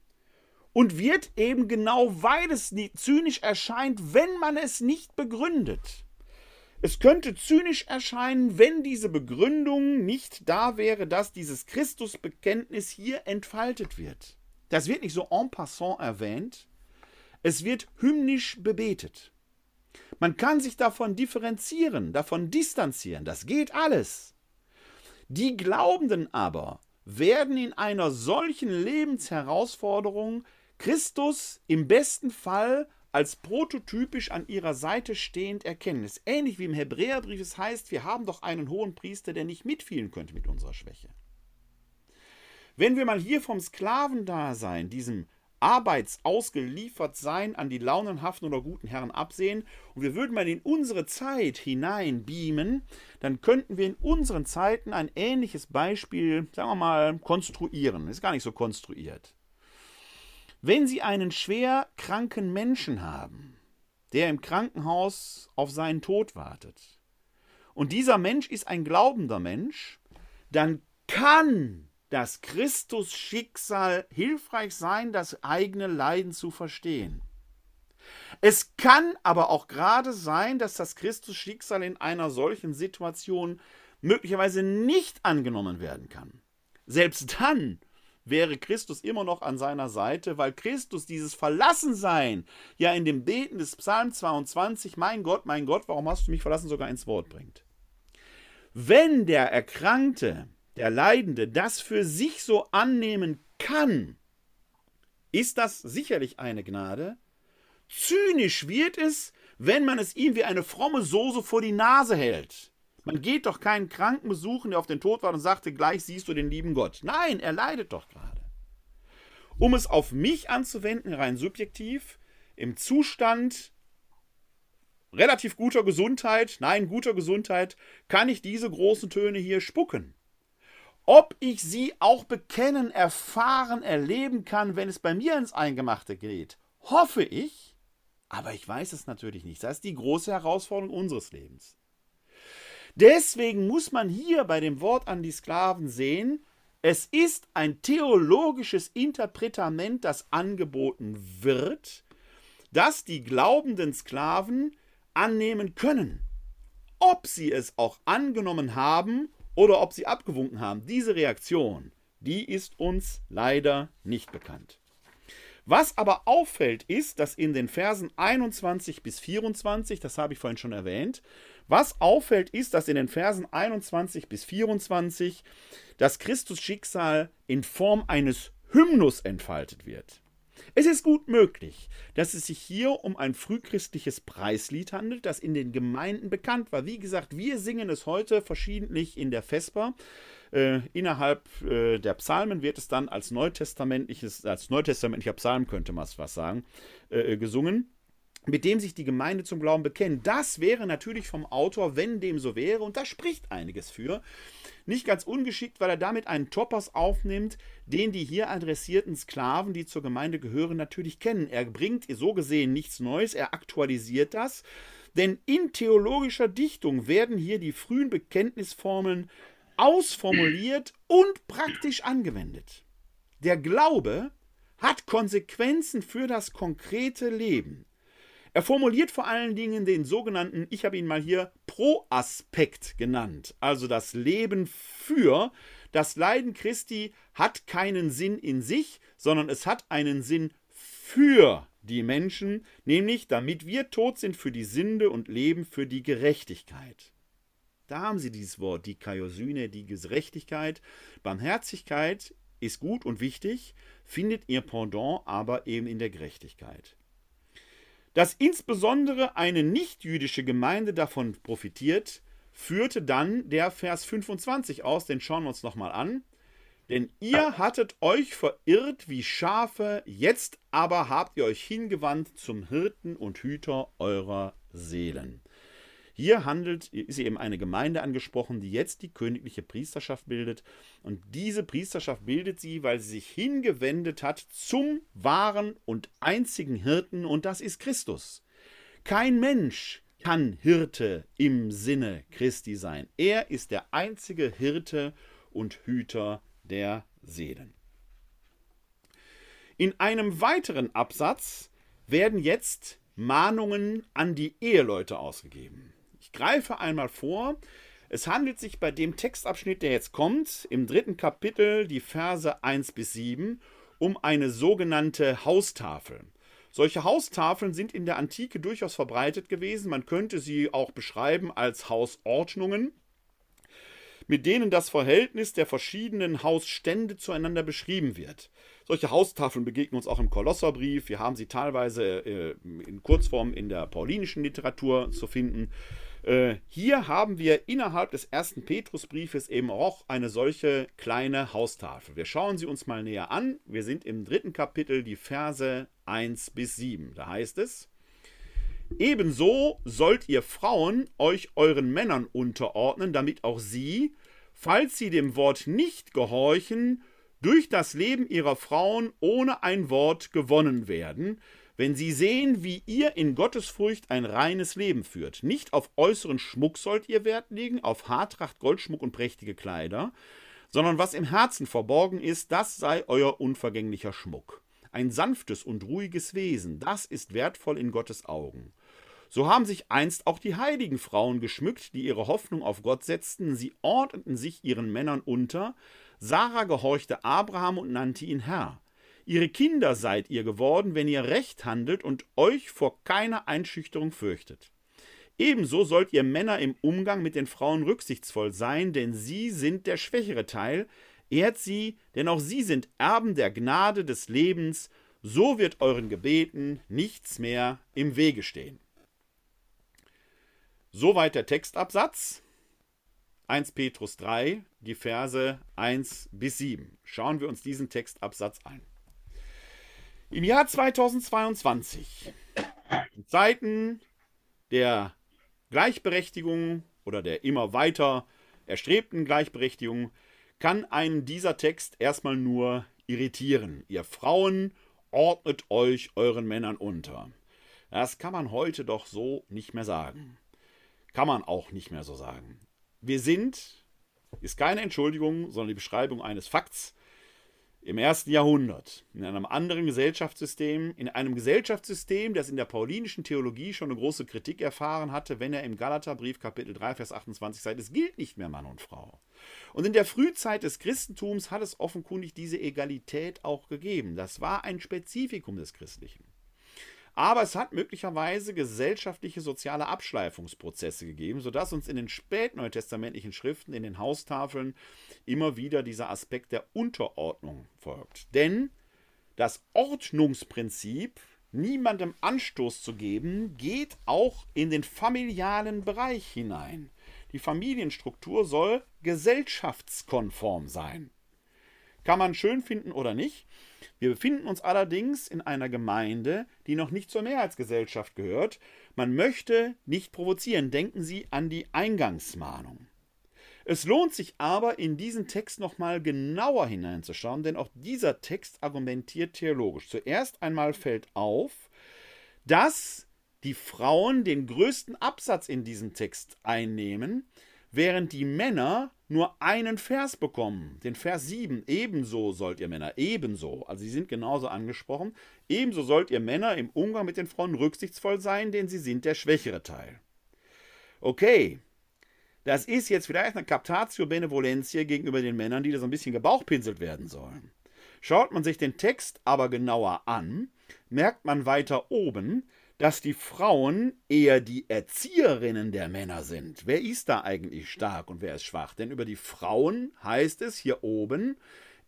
und wird eben genau, weil es zynisch erscheint, wenn man es nicht begründet. Es könnte zynisch erscheinen, wenn diese Begründung nicht da wäre, dass dieses Christusbekenntnis hier entfaltet wird. Das wird nicht so en passant erwähnt, es wird hymnisch bebetet. Man kann sich davon differenzieren, davon distanzieren, das geht alles. Die Glaubenden aber werden in einer solchen Lebensherausforderung Christus im besten Fall als prototypisch an ihrer Seite stehend erkennen. Es ist ähnlich wie im Hebräerbrief es heißt, wir haben doch einen hohen Priester, der nicht mitfielen könnte mit unserer Schwäche. Wenn wir mal hier vom Sklavendasein, diesem arbeitsausgeliefert sein an die launenhaften oder guten Herren absehen und wir würden mal in unsere Zeit hinein beamen, dann könnten wir in unseren Zeiten ein ähnliches Beispiel, sagen wir mal, konstruieren. Ist gar nicht so konstruiert. Wenn Sie einen schwer kranken Menschen haben, der im Krankenhaus auf seinen Tod wartet, und dieser Mensch ist ein glaubender Mensch, dann kann das Christus-Schicksal hilfreich sein, das eigene Leiden zu verstehen. Es kann aber auch gerade sein, dass das Christus-Schicksal in einer solchen Situation möglicherweise nicht angenommen werden kann. Selbst dann wäre Christus immer noch an seiner Seite, weil Christus dieses Verlassensein ja in dem Beten des Psalm 22, mein Gott, mein Gott, warum hast du mich verlassen, sogar ins Wort bringt. Wenn der Erkrankte, der Leidende das für sich so annehmen kann, ist das sicherlich eine Gnade. Zynisch wird es, wenn man es ihm wie eine fromme Soße vor die Nase hält. Man geht doch keinen Kranken besuchen, der auf den Tod war und sagte, gleich siehst du den lieben Gott. Nein, er leidet doch gerade. Um es auf mich anzuwenden, rein subjektiv, im Zustand relativ guter Gesundheit, nein, guter Gesundheit, kann ich diese großen Töne hier spucken. Ob ich sie auch bekennen, erfahren, erleben kann, wenn es bei mir ins Eingemachte geht, hoffe ich, aber ich weiß es natürlich nicht. Das ist die große Herausforderung unseres Lebens. Deswegen muss man hier bei dem Wort an die Sklaven sehen, es ist ein theologisches Interpretament, das angeboten wird, das die glaubenden Sklaven annehmen können. Ob sie es auch angenommen haben oder ob sie abgewunken haben, diese Reaktion, die ist uns leider nicht bekannt. Was aber auffällt, ist, dass in den Versen 21 bis 24, das habe ich vorhin schon erwähnt, was auffällt, ist, dass in den Versen 21 bis 24 das Christusschicksal in Form eines Hymnus entfaltet wird. Es ist gut möglich, dass es sich hier um ein frühchristliches Preislied handelt, das in den Gemeinden bekannt war. Wie gesagt, wir singen es heute verschiedentlich in der Vesper. Äh, innerhalb äh, der Psalmen wird es dann als neutestamentliches, als neutestamentlicher Psalm könnte man es was sagen, äh, gesungen mit dem sich die Gemeinde zum Glauben bekennt. Das wäre natürlich vom Autor, wenn dem so wäre, und da spricht einiges für, nicht ganz ungeschickt, weil er damit einen Topos aufnimmt, den die hier adressierten Sklaven, die zur Gemeinde gehören, natürlich kennen. Er bringt so gesehen nichts Neues, er aktualisiert das, denn in theologischer Dichtung werden hier die frühen Bekenntnisformeln ausformuliert und praktisch angewendet. Der Glaube hat Konsequenzen für das konkrete Leben. Er formuliert vor allen Dingen den sogenannten, ich habe ihn mal hier Pro-Aspekt genannt, also das Leben für. Das Leiden Christi hat keinen Sinn in sich, sondern es hat einen Sinn für die Menschen, nämlich damit wir tot sind für die Sünde und leben für die Gerechtigkeit. Da haben Sie dieses Wort, die Kaiosyne, die Gerechtigkeit. Barmherzigkeit ist gut und wichtig, findet ihr Pendant aber eben in der Gerechtigkeit. Dass insbesondere eine nichtjüdische Gemeinde davon profitiert, führte dann der Vers 25 aus, den schauen wir uns nochmal an. Denn ihr hattet euch verirrt wie Schafe, jetzt aber habt ihr euch hingewandt zum Hirten und Hüter eurer Seelen. Hier handelt, ist eben eine Gemeinde angesprochen, die jetzt die königliche Priesterschaft bildet. Und diese Priesterschaft bildet sie, weil sie sich hingewendet hat zum wahren und einzigen Hirten, und das ist Christus. Kein Mensch kann Hirte im Sinne Christi sein. Er ist der einzige Hirte und Hüter der Seelen. In einem weiteren Absatz werden jetzt Mahnungen an die Eheleute ausgegeben. Greife einmal vor. Es handelt sich bei dem Textabschnitt, der jetzt kommt, im dritten Kapitel, die Verse 1 bis 7, um eine sogenannte Haustafel. Solche Haustafeln sind in der Antike durchaus verbreitet gewesen. Man könnte sie auch beschreiben als Hausordnungen, mit denen das Verhältnis der verschiedenen Hausstände zueinander beschrieben wird. Solche Haustafeln begegnen uns auch im Kolosserbrief. Wir haben sie teilweise äh, in Kurzform in der paulinischen Literatur zu finden. Äh, hier haben wir innerhalb des ersten Petrusbriefes eben auch eine solche kleine Haustafel. Wir schauen sie uns mal näher an. Wir sind im dritten Kapitel, die Verse 1 bis 7. Da heißt es, Ebenso sollt ihr Frauen euch euren Männern unterordnen, damit auch sie, falls sie dem Wort nicht gehorchen, durch das Leben ihrer Frauen ohne ein Wort gewonnen werden, wenn sie sehen, wie ihr in Gottesfurcht ein reines Leben führt. Nicht auf äußeren Schmuck sollt ihr Wert legen, auf Haartracht, Goldschmuck und prächtige Kleider, sondern was im Herzen verborgen ist, das sei euer unvergänglicher Schmuck. Ein sanftes und ruhiges Wesen, das ist wertvoll in Gottes Augen. So haben sich einst auch die heiligen Frauen geschmückt, die ihre Hoffnung auf Gott setzten, sie ordneten sich ihren Männern unter, Sarah gehorchte Abraham und nannte ihn Herr. Ihre Kinder seid ihr geworden, wenn ihr recht handelt und euch vor keiner Einschüchterung fürchtet. Ebenso sollt ihr Männer im Umgang mit den Frauen rücksichtsvoll sein, denn sie sind der schwächere Teil, ehrt sie, denn auch sie sind Erben der Gnade des Lebens, so wird euren Gebeten nichts mehr im Wege stehen. Soweit der Textabsatz. 1 Petrus 3, die Verse 1 bis 7. Schauen wir uns diesen Textabsatz ein. Im Jahr 2022, in Zeiten der Gleichberechtigung oder der immer weiter erstrebten Gleichberechtigung, kann einen dieser Text erstmal nur irritieren. Ihr Frauen ordnet euch euren Männern unter. Das kann man heute doch so nicht mehr sagen. Kann man auch nicht mehr so sagen. Wir sind, ist keine Entschuldigung, sondern die Beschreibung eines Fakts, im ersten Jahrhundert, in einem anderen Gesellschaftssystem, in einem Gesellschaftssystem, das in der paulinischen Theologie schon eine große Kritik erfahren hatte, wenn er im Galaterbrief Kapitel 3, Vers 28 sagt, es gilt nicht mehr Mann und Frau. Und in der Frühzeit des Christentums hat es offenkundig diese Egalität auch gegeben. Das war ein Spezifikum des Christlichen. Aber es hat möglicherweise gesellschaftliche soziale Abschleifungsprozesse gegeben, sodass uns in den spätneutestamentlichen Schriften, in den Haustafeln immer wieder dieser Aspekt der Unterordnung folgt. Denn das Ordnungsprinzip, niemandem Anstoß zu geben, geht auch in den familialen Bereich hinein. Die Familienstruktur soll gesellschaftskonform sein. Kann man schön finden oder nicht. Wir befinden uns allerdings in einer Gemeinde, die noch nicht zur Mehrheitsgesellschaft gehört. Man möchte nicht provozieren. Denken Sie an die Eingangsmahnung. Es lohnt sich aber, in diesen Text nochmal genauer hineinzuschauen, denn auch dieser Text argumentiert theologisch. Zuerst einmal fällt auf, dass die Frauen den größten Absatz in diesem Text einnehmen, während die Männer nur einen Vers bekommen, den Vers 7. Ebenso sollt ihr Männer, ebenso, also sie sind genauso angesprochen, ebenso sollt ihr Männer im Umgang mit den Frauen rücksichtsvoll sein, denn sie sind der schwächere Teil. Okay, das ist jetzt vielleicht eine Captatio Benevolentia gegenüber den Männern, die da so ein bisschen gebauchpinselt werden sollen. Schaut man sich den Text aber genauer an, merkt man weiter oben, dass die Frauen eher die Erzieherinnen der Männer sind. Wer ist da eigentlich stark und wer ist schwach? Denn über die Frauen heißt es hier oben,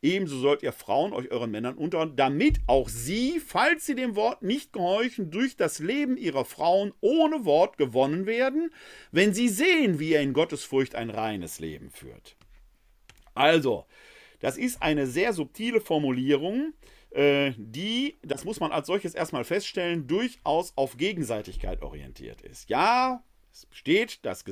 ebenso sollt ihr Frauen euch euren Männern unterordnen, damit auch sie, falls sie dem Wort nicht gehorchen, durch das Leben ihrer Frauen ohne Wort gewonnen werden, wenn sie sehen, wie er in Gottesfurcht ein reines Leben führt. Also, das ist eine sehr subtile Formulierung, die, das muss man als solches erstmal feststellen, durchaus auf Gegenseitigkeit orientiert ist. Ja, es steht das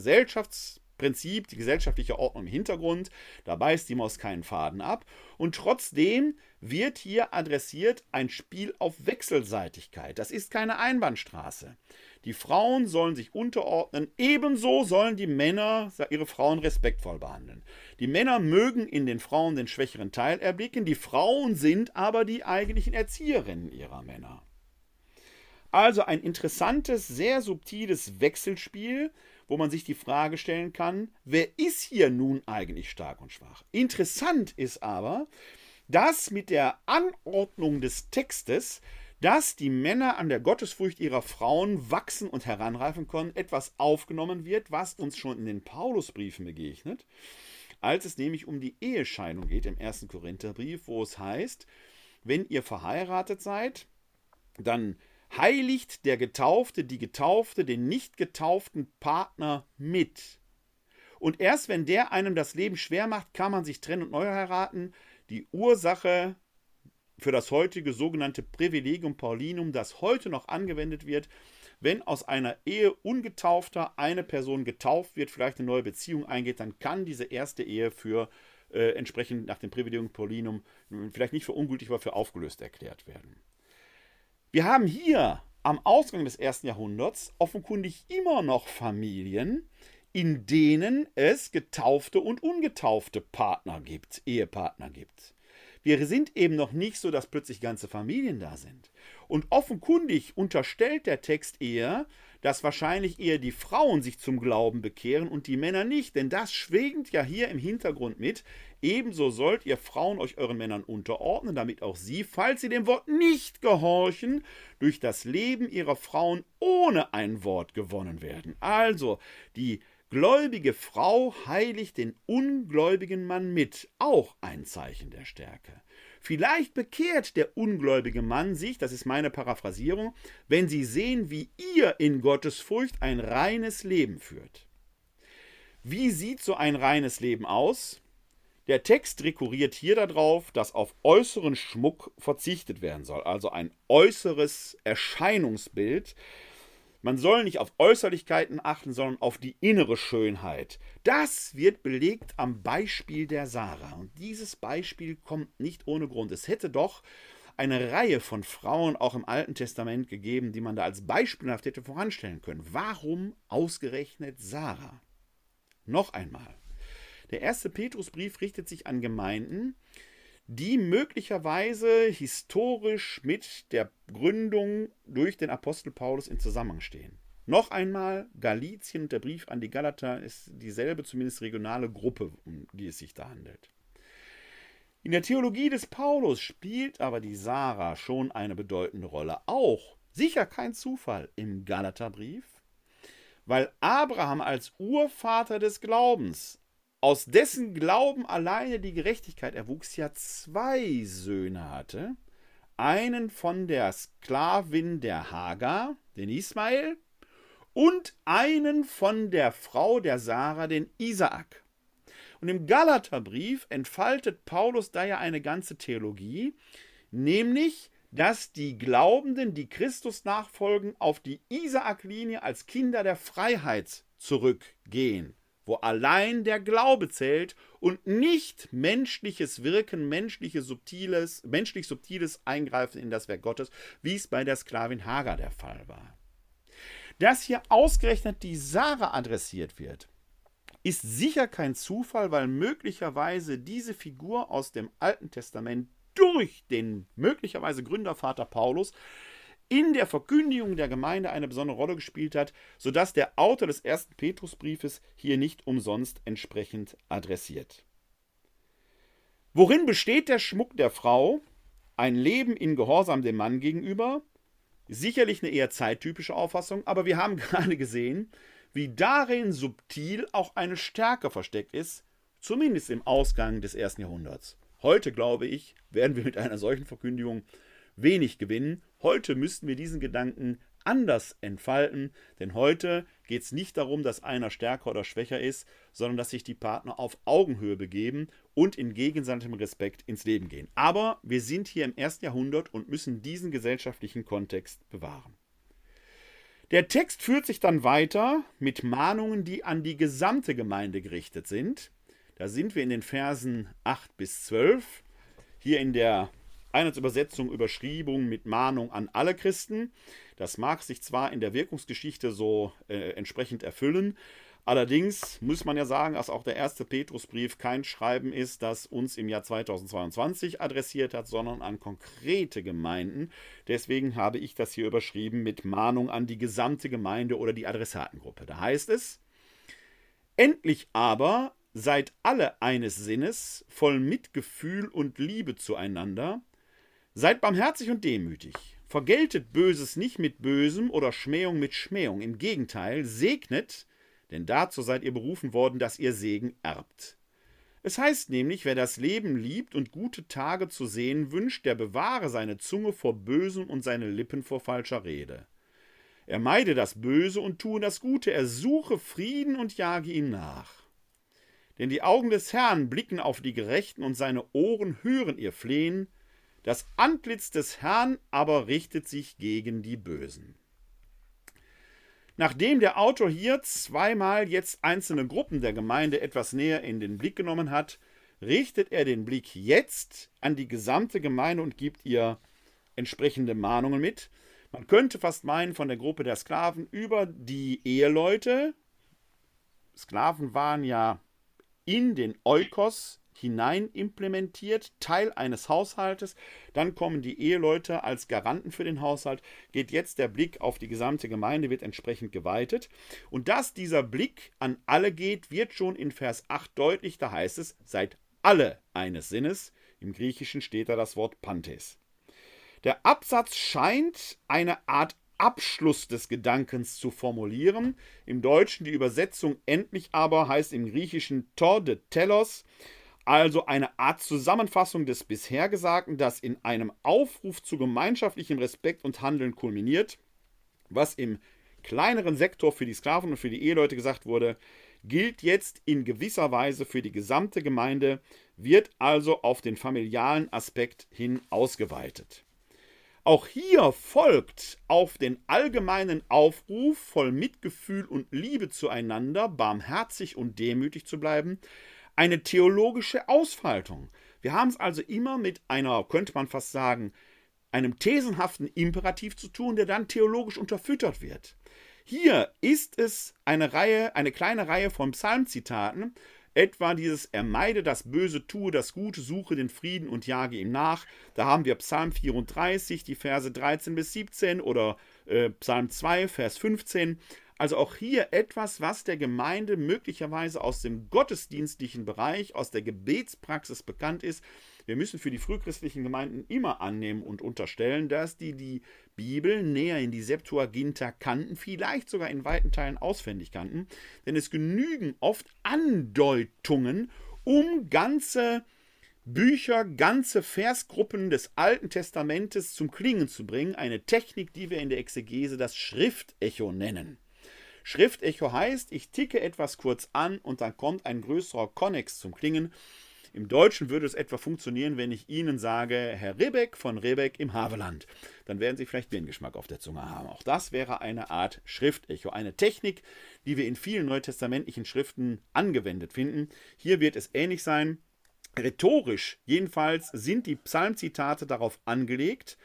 Gesellschaftsprinzip, die gesellschaftliche Ordnung im Hintergrund, da beißt die Maus keinen Faden ab. Und trotzdem wird hier adressiert ein Spiel auf Wechselseitigkeit. Das ist keine Einbahnstraße. Die Frauen sollen sich unterordnen, ebenso sollen die Männer ihre Frauen respektvoll behandeln. Die Männer mögen in den Frauen den schwächeren Teil erblicken, die Frauen sind aber die eigentlichen Erzieherinnen ihrer Männer. Also ein interessantes, sehr subtiles Wechselspiel, wo man sich die Frage stellen kann, wer ist hier nun eigentlich stark und schwach? Interessant ist aber, dass mit der Anordnung des Textes, dass die Männer an der Gottesfurcht ihrer Frauen wachsen und heranreifen können, etwas aufgenommen wird, was uns schon in den Paulusbriefen begegnet als es nämlich um die Ehescheidung geht im ersten Korintherbrief, wo es heißt, wenn ihr verheiratet seid, dann heiligt der Getaufte, die Getaufte, den nicht getauften Partner mit. Und erst wenn der einem das Leben schwer macht, kann man sich trennen und neu heiraten. Die Ursache für das heutige sogenannte Privilegium Paulinum, das heute noch angewendet wird, wenn aus einer Ehe ungetaufter eine Person getauft wird, vielleicht eine neue Beziehung eingeht, dann kann diese erste Ehe für äh, entsprechend nach dem Privilegium Paulinum vielleicht nicht für ungültig, aber für aufgelöst erklärt werden. Wir haben hier am Ausgang des ersten Jahrhunderts offenkundig immer noch Familien, in denen es getaufte und ungetaufte Partner gibt, Ehepartner gibt. Wir sind eben noch nicht so, dass plötzlich ganze Familien da sind. Und offenkundig unterstellt der Text eher, dass wahrscheinlich eher die Frauen sich zum Glauben bekehren und die Männer nicht, denn das schwingt ja hier im Hintergrund mit. Ebenso sollt ihr Frauen euch euren Männern unterordnen, damit auch sie, falls sie dem Wort nicht gehorchen, durch das Leben ihrer Frauen ohne ein Wort gewonnen werden. Also, die gläubige Frau heiligt den ungläubigen Mann mit, auch ein Zeichen der Stärke. Vielleicht bekehrt der ungläubige Mann sich, das ist meine Paraphrasierung, wenn sie sehen, wie ihr in Gottes Furcht ein reines Leben führt. Wie sieht so ein reines Leben aus? Der Text rekurriert hier darauf, dass auf äußeren Schmuck verzichtet werden soll, also ein äußeres Erscheinungsbild, man soll nicht auf Äußerlichkeiten achten, sondern auf die innere Schönheit. Das wird belegt am Beispiel der Sarah. Und dieses Beispiel kommt nicht ohne Grund. Es hätte doch eine Reihe von Frauen auch im Alten Testament gegeben, die man da als beispielhaft hätte voranstellen können. Warum ausgerechnet Sarah? Noch einmal. Der erste Petrusbrief richtet sich an Gemeinden, die möglicherweise historisch mit der Gründung durch den Apostel Paulus in Zusammenhang stehen. Noch einmal, Galizien und der Brief an die Galater ist dieselbe, zumindest regionale Gruppe, um die es sich da handelt. In der Theologie des Paulus spielt aber die Sarah schon eine bedeutende Rolle, auch sicher kein Zufall im Galaterbrief, weil Abraham als Urvater des Glaubens aus dessen Glauben alleine die Gerechtigkeit erwuchs, ja zwei Söhne hatte. Einen von der Sklavin der Hagar, den Ismael, und einen von der Frau der Sarah, den Isaak. Und im Galaterbrief entfaltet Paulus daher eine ganze Theologie, nämlich, dass die Glaubenden, die Christus nachfolgen, auf die Isaak-Linie als Kinder der Freiheit zurückgehen wo allein der Glaube zählt und nicht menschliches Wirken, menschliches subtiles, menschlich subtiles Eingreifen in das Werk Gottes, wie es bei der Sklavin Hagar der Fall war. Dass hier ausgerechnet die Sarah adressiert wird, ist sicher kein Zufall, weil möglicherweise diese Figur aus dem Alten Testament durch den möglicherweise Gründervater Paulus in der Verkündigung der Gemeinde eine besondere Rolle gespielt hat, sodass der Autor des ersten Petrusbriefes hier nicht umsonst entsprechend adressiert. Worin besteht der Schmuck der Frau? Ein Leben in Gehorsam dem Mann gegenüber? Sicherlich eine eher zeittypische Auffassung, aber wir haben gerade gesehen, wie darin subtil auch eine Stärke versteckt ist, zumindest im Ausgang des ersten Jahrhunderts. Heute, glaube ich, werden wir mit einer solchen Verkündigung wenig gewinnen. Heute müssten wir diesen Gedanken anders entfalten, denn heute geht es nicht darum, dass einer stärker oder schwächer ist, sondern dass sich die Partner auf Augenhöhe begeben und in gegenseitigem Respekt ins Leben gehen. Aber wir sind hier im ersten Jahrhundert und müssen diesen gesellschaftlichen Kontext bewahren. Der Text führt sich dann weiter mit Mahnungen, die an die gesamte Gemeinde gerichtet sind. Da sind wir in den Versen 8 bis 12. Hier in der Einheitsübersetzung, Überschriebung mit Mahnung an alle Christen. Das mag sich zwar in der Wirkungsgeschichte so äh, entsprechend erfüllen, allerdings muss man ja sagen, dass auch der erste Petrusbrief kein Schreiben ist, das uns im Jahr 2022 adressiert hat, sondern an konkrete Gemeinden. Deswegen habe ich das hier überschrieben mit Mahnung an die gesamte Gemeinde oder die Adressatengruppe. Da heißt es, endlich aber seid alle eines Sinnes, voll Mitgefühl und Liebe zueinander, Seid barmherzig und demütig. Vergeltet Böses nicht mit Bösem oder Schmähung mit Schmähung. Im Gegenteil, segnet, denn dazu seid ihr berufen worden, dass ihr Segen erbt. Es heißt nämlich, wer das Leben liebt und gute Tage zu sehen wünscht, der bewahre seine Zunge vor Bösem und seine Lippen vor falscher Rede. Er meide das Böse und tue das Gute, er suche Frieden und jage ihm nach. Denn die Augen des Herrn blicken auf die Gerechten und seine Ohren hören ihr Flehen, das Antlitz des Herrn aber richtet sich gegen die Bösen. Nachdem der Autor hier zweimal jetzt einzelne Gruppen der Gemeinde etwas näher in den Blick genommen hat, richtet er den Blick jetzt an die gesamte Gemeinde und gibt ihr entsprechende Mahnungen mit. Man könnte fast meinen, von der Gruppe der Sklaven über die Eheleute, Sklaven waren ja in den Eukos hinein implementiert, Teil eines Haushaltes. Dann kommen die Eheleute als Garanten für den Haushalt. Geht jetzt der Blick auf die gesamte Gemeinde, wird entsprechend geweitet. Und dass dieser Blick an alle geht, wird schon in Vers 8 deutlich. Da heißt es, seid alle eines Sinnes. Im Griechischen steht da das Wort Pantes. Der Absatz scheint eine Art Abschluss des Gedankens zu formulieren. Im Deutschen die Übersetzung endlich aber heißt im Griechischen Tor de Telos, also eine Art Zusammenfassung des bisher Gesagten, das in einem Aufruf zu gemeinschaftlichem Respekt und Handeln kulminiert, was im kleineren Sektor für die Sklaven und für die Eheleute gesagt wurde, gilt jetzt in gewisser Weise für die gesamte Gemeinde, wird also auf den familialen Aspekt hin ausgeweitet. Auch hier folgt auf den allgemeinen Aufruf, voll Mitgefühl und Liebe zueinander, barmherzig und demütig zu bleiben, eine theologische Ausfaltung. Wir haben es also immer mit einer, könnte man fast sagen, einem thesenhaften Imperativ zu tun, der dann theologisch unterfüttert wird. Hier ist es eine Reihe, eine kleine Reihe von Psalmzitaten, etwa dieses Ermeide das Böse, tue das Gute, suche den Frieden und jage ihm nach. Da haben wir Psalm 34, die Verse 13 bis 17 oder äh, Psalm 2, Vers 15. Also auch hier etwas, was der Gemeinde möglicherweise aus dem gottesdienstlichen Bereich, aus der Gebetspraxis bekannt ist. Wir müssen für die frühchristlichen Gemeinden immer annehmen und unterstellen, dass die die Bibel näher in die Septuaginta kannten, vielleicht sogar in weiten Teilen auswendig kannten. Denn es genügen oft Andeutungen, um ganze Bücher, ganze Versgruppen des Alten Testamentes zum Klingen zu bringen. Eine Technik, die wir in der Exegese das Schriftecho nennen. Schriftecho heißt, ich ticke etwas kurz an und dann kommt ein größerer Konnex zum Klingen. Im Deutschen würde es etwa funktionieren, wenn ich Ihnen sage, Herr Rebeck von Rebeck im Haveland. Dann werden Sie vielleicht Birngeschmack auf der Zunge haben. Auch das wäre eine Art Schriftecho, eine Technik, die wir in vielen neutestamentlichen Schriften angewendet finden. Hier wird es ähnlich sein. Rhetorisch jedenfalls sind die Psalmzitate darauf angelegt,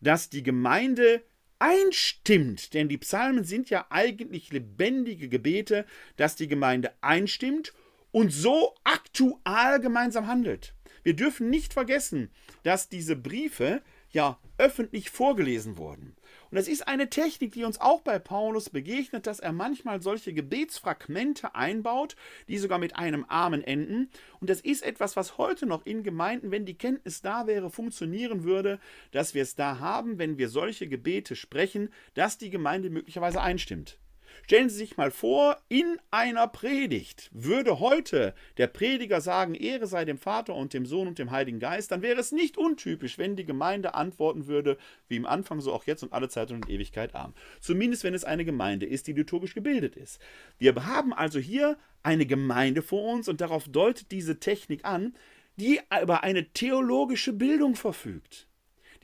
dass die Gemeinde einstimmt, denn die Psalmen sind ja eigentlich lebendige Gebete, dass die Gemeinde einstimmt und so aktual gemeinsam handelt. Wir dürfen nicht vergessen, dass diese Briefe ja öffentlich vorgelesen wurden. Und das ist eine Technik, die uns auch bei Paulus begegnet, dass er manchmal solche Gebetsfragmente einbaut, die sogar mit einem Amen enden. Und das ist etwas, was heute noch in Gemeinden, wenn die Kenntnis da wäre, funktionieren würde, dass wir es da haben, wenn wir solche Gebete sprechen, dass die Gemeinde möglicherweise einstimmt. Stellen Sie sich mal vor, in einer Predigt würde heute der Prediger sagen, Ehre sei dem Vater und dem Sohn und dem Heiligen Geist, dann wäre es nicht untypisch, wenn die Gemeinde antworten würde, wie im Anfang, so auch jetzt und alle Zeit und Ewigkeit arm. Zumindest wenn es eine Gemeinde ist, die liturgisch gebildet ist. Wir haben also hier eine Gemeinde vor uns und darauf deutet diese Technik an, die über eine theologische Bildung verfügt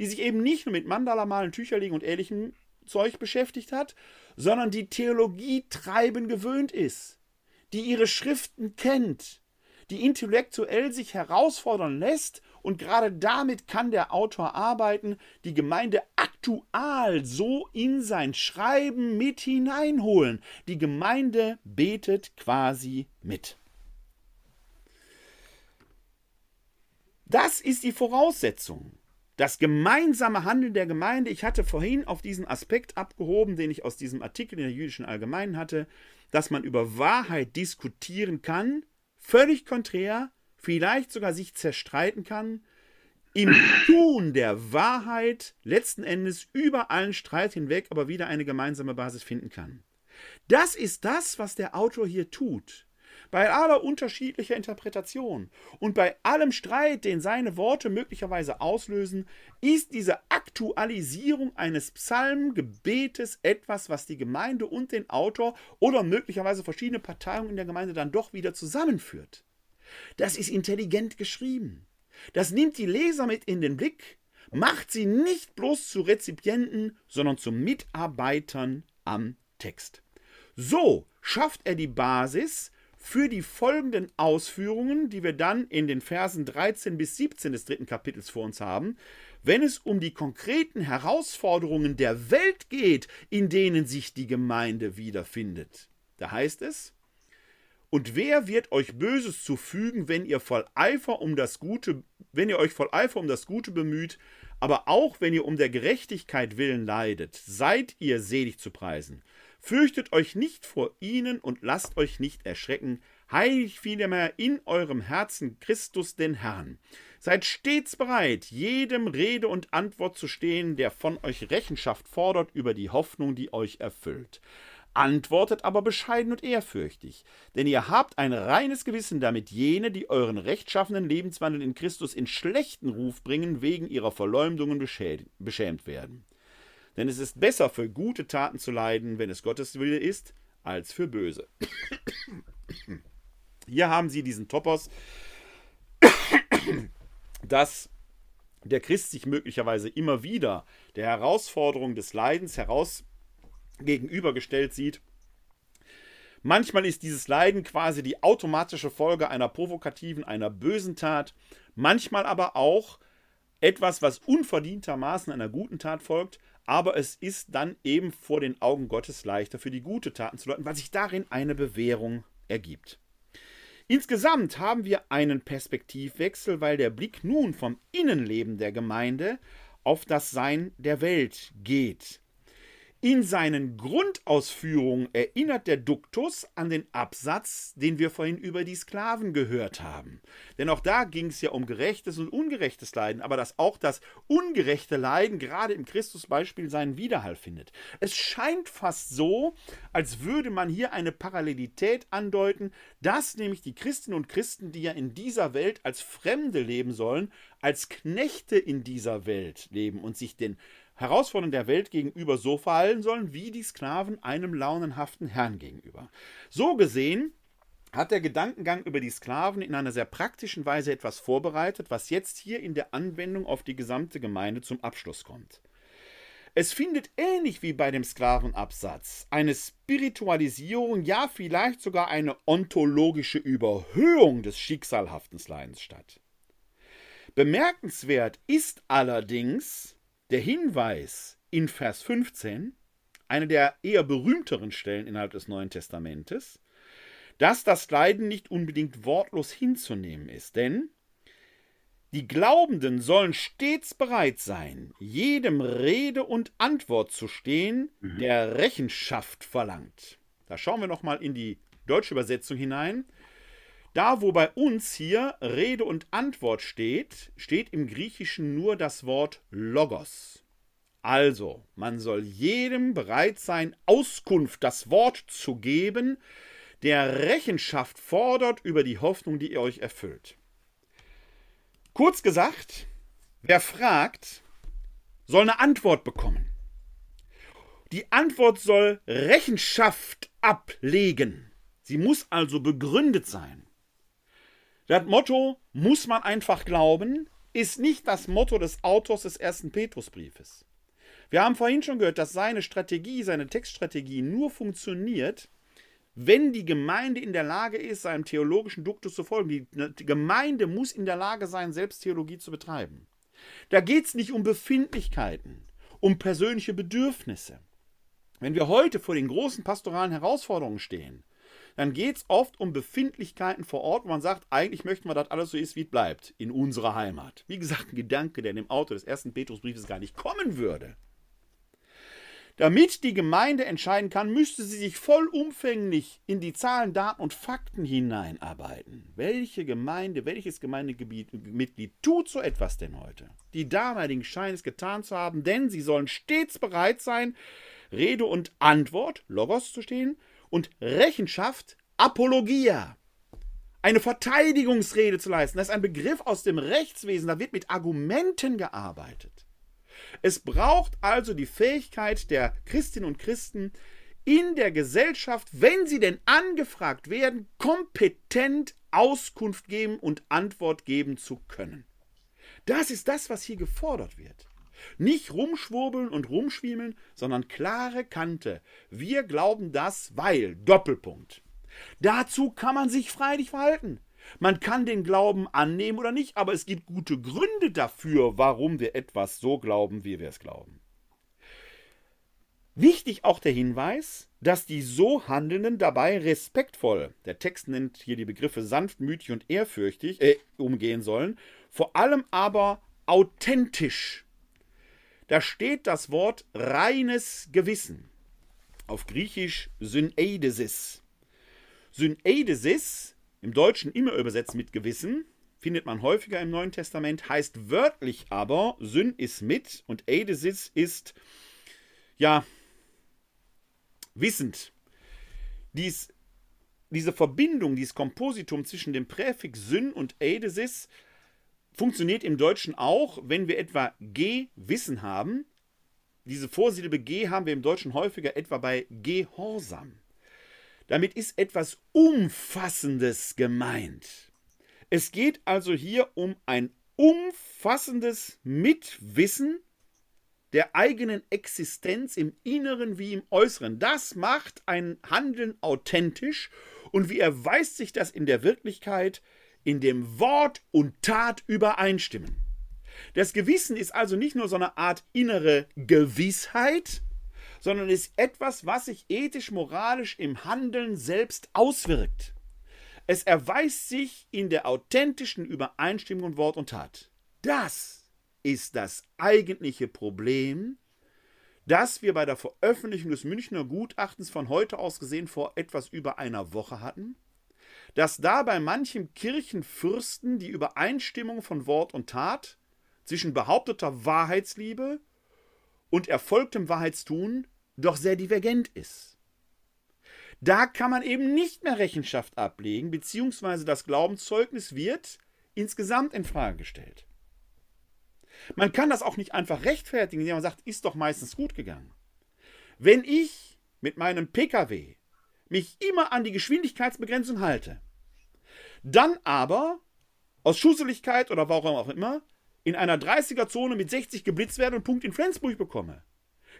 die sich eben nicht nur mit Mandala-Malen, Tücherlegen und ähnlichem Zeug beschäftigt hat, sondern die Theologie treiben gewöhnt ist, die ihre Schriften kennt, die intellektuell sich herausfordern lässt und gerade damit kann der Autor arbeiten, die Gemeinde aktual so in sein Schreiben mit hineinholen. Die Gemeinde betet quasi mit. Das ist die Voraussetzung das gemeinsame Handeln der Gemeinde, ich hatte vorhin auf diesen Aspekt abgehoben, den ich aus diesem Artikel in der jüdischen Allgemeinen hatte, dass man über Wahrheit diskutieren kann, völlig konträr, vielleicht sogar sich zerstreiten kann, im Tun der Wahrheit letzten Endes über allen Streit hinweg aber wieder eine gemeinsame Basis finden kann. Das ist das, was der Autor hier tut bei aller unterschiedlicher Interpretation und bei allem Streit, den seine Worte möglicherweise auslösen, ist diese Aktualisierung eines Psalmgebetes etwas, was die Gemeinde und den Autor oder möglicherweise verschiedene Parteien in der Gemeinde dann doch wieder zusammenführt. Das ist intelligent geschrieben. Das nimmt die Leser mit in den Blick, macht sie nicht bloß zu Rezipienten, sondern zu Mitarbeitern am Text. So schafft er die Basis für die folgenden Ausführungen, die wir dann in den Versen 13 bis 17 des dritten Kapitels vor uns haben, wenn es um die konkreten Herausforderungen der Welt geht, in denen sich die Gemeinde wiederfindet. Da heißt es, Und wer wird euch Böses zufügen, wenn ihr voll Eifer um das Gute, wenn ihr euch voll Eifer um das Gute bemüht, aber auch wenn ihr um der Gerechtigkeit willen leidet, seid ihr selig zu preisen. Fürchtet euch nicht vor ihnen und lasst euch nicht erschrecken, heiligt vielmehr in eurem Herzen Christus den Herrn. Seid stets bereit, jedem Rede und Antwort zu stehen, der von euch Rechenschaft fordert über die Hoffnung, die euch erfüllt. Antwortet aber bescheiden und ehrfürchtig, denn ihr habt ein reines Gewissen, damit jene, die euren rechtschaffenen Lebenswandel in Christus in schlechten Ruf bringen, wegen ihrer Verleumdungen beschämt werden. Denn es ist besser für gute Taten zu leiden, wenn es Gottes Wille ist, als für böse. Hier haben Sie diesen Topos, dass der Christ sich möglicherweise immer wieder der Herausforderung des Leidens heraus gegenübergestellt sieht. Manchmal ist dieses Leiden quasi die automatische Folge einer provokativen, einer bösen Tat, manchmal aber auch etwas, was unverdientermaßen einer guten Tat folgt, aber es ist dann eben vor den Augen Gottes leichter für die gute Taten zu leuten, weil sich darin eine Bewährung ergibt. Insgesamt haben wir einen Perspektivwechsel, weil der Blick nun vom Innenleben der Gemeinde auf das Sein der Welt geht. In seinen Grundausführungen erinnert der Duktus an den Absatz, den wir vorhin über die Sklaven gehört haben. Denn auch da ging es ja um gerechtes und ungerechtes Leiden, aber dass auch das ungerechte Leiden gerade im Christusbeispiel seinen Widerhall findet. Es scheint fast so, als würde man hier eine Parallelität andeuten, dass nämlich die Christinnen und Christen, die ja in dieser Welt als Fremde leben sollen, als Knechte in dieser Welt leben und sich den Herausforderungen der Welt gegenüber so verhalten sollen, wie die Sklaven einem launenhaften Herrn gegenüber. So gesehen hat der Gedankengang über die Sklaven in einer sehr praktischen Weise etwas vorbereitet, was jetzt hier in der Anwendung auf die gesamte Gemeinde zum Abschluss kommt. Es findet ähnlich wie bei dem Sklavenabsatz eine Spiritualisierung, ja vielleicht sogar eine ontologische Überhöhung des schicksalhaften Leidens statt. Bemerkenswert ist allerdings, der Hinweis in Vers 15, eine der eher berühmteren Stellen innerhalb des Neuen Testamentes, dass das Leiden nicht unbedingt wortlos hinzunehmen ist, denn die Glaubenden sollen stets bereit sein, jedem Rede und Antwort zu stehen, mhm. der Rechenschaft verlangt. Da schauen wir nochmal in die deutsche Übersetzung hinein. Da, wo bei uns hier Rede und Antwort steht, steht im Griechischen nur das Wort Logos. Also, man soll jedem bereit sein, Auskunft, das Wort zu geben, der Rechenschaft fordert über die Hoffnung, die ihr euch erfüllt. Kurz gesagt, wer fragt, soll eine Antwort bekommen. Die Antwort soll Rechenschaft ablegen. Sie muss also begründet sein. Das Motto muss man einfach glauben, ist nicht das Motto des Autors des ersten Petrusbriefes. Wir haben vorhin schon gehört, dass seine Strategie, seine Textstrategie nur funktioniert, wenn die Gemeinde in der Lage ist, seinem theologischen Duktus zu folgen. Die, die Gemeinde muss in der Lage sein, selbst Theologie zu betreiben. Da geht es nicht um Befindlichkeiten, um persönliche Bedürfnisse. Wenn wir heute vor den großen pastoralen Herausforderungen stehen, dann geht es oft um Befindlichkeiten vor Ort, wo man sagt, eigentlich möchten wir, dass alles so ist, wie es bleibt, in unserer Heimat. Wie gesagt, ein Gedanke, der in dem Autor des ersten Petrusbriefes gar nicht kommen würde. Damit die Gemeinde entscheiden kann, müsste sie sich vollumfänglich in die Zahlen, Daten und Fakten hineinarbeiten. Welche Gemeinde, welches Gemeindemitglied tut so etwas denn heute? Die damaligen scheinen es getan zu haben, denn sie sollen stets bereit sein, Rede und Antwort, Logos zu stehen, und Rechenschaft Apologia. Eine Verteidigungsrede zu leisten. Das ist ein Begriff aus dem Rechtswesen. Da wird mit Argumenten gearbeitet. Es braucht also die Fähigkeit der Christinnen und Christen, in der Gesellschaft, wenn sie denn angefragt werden, kompetent Auskunft geben und Antwort geben zu können. Das ist das, was hier gefordert wird. Nicht rumschwurbeln und rumschwiemeln, sondern klare Kante. Wir glauben das, weil Doppelpunkt. Dazu kann man sich freilich verhalten. Man kann den Glauben annehmen oder nicht, aber es gibt gute Gründe dafür, warum wir etwas so glauben, wie wir es glauben. Wichtig auch der Hinweis, dass die so Handelnden dabei respektvoll, der Text nennt hier die Begriffe sanftmütig und ehrfürchtig, äh, umgehen sollen, vor allem aber authentisch. Da steht das Wort reines Gewissen, auf Griechisch Syneidesis. Syneidesis, im Deutschen immer übersetzt mit Gewissen, findet man häufiger im Neuen Testament, heißt wörtlich aber, Syn ist mit und Eidesis ist, ja, wissend. Dies, diese Verbindung, dieses Kompositum zwischen dem Präfix Syn und Eidesis funktioniert im Deutschen auch, wenn wir etwa G Wissen haben. Diese Vorsilbe G haben wir im Deutschen häufiger etwa bei Gehorsam. Damit ist etwas Umfassendes gemeint. Es geht also hier um ein umfassendes Mitwissen der eigenen Existenz im Inneren wie im Äußeren. Das macht ein Handeln authentisch. Und wie erweist sich das in der Wirklichkeit? In dem Wort und Tat übereinstimmen. Das Gewissen ist also nicht nur so eine Art innere Gewissheit, sondern ist etwas, was sich ethisch-moralisch im Handeln selbst auswirkt. Es erweist sich in der authentischen Übereinstimmung von Wort und Tat. Das ist das eigentliche Problem, das wir bei der Veröffentlichung des Münchner Gutachtens von heute aus gesehen vor etwas über einer Woche hatten, dass da bei manchem Kirchenfürsten die Übereinstimmung von Wort und Tat zwischen behaupteter Wahrheitsliebe und erfolgtem Wahrheitstun doch sehr divergent ist. Da kann man eben nicht mehr Rechenschaft ablegen, beziehungsweise das Glaubenszeugnis wird insgesamt in Frage gestellt. Man kann das auch nicht einfach rechtfertigen, indem man sagt, ist doch meistens gut gegangen. Wenn ich mit meinem Pkw mich immer an die Geschwindigkeitsbegrenzung halte, dann aber aus Schusseligkeit oder warum auch immer in einer 30er-Zone mit 60 geblitzt werde und Punkt in Flensburg bekomme,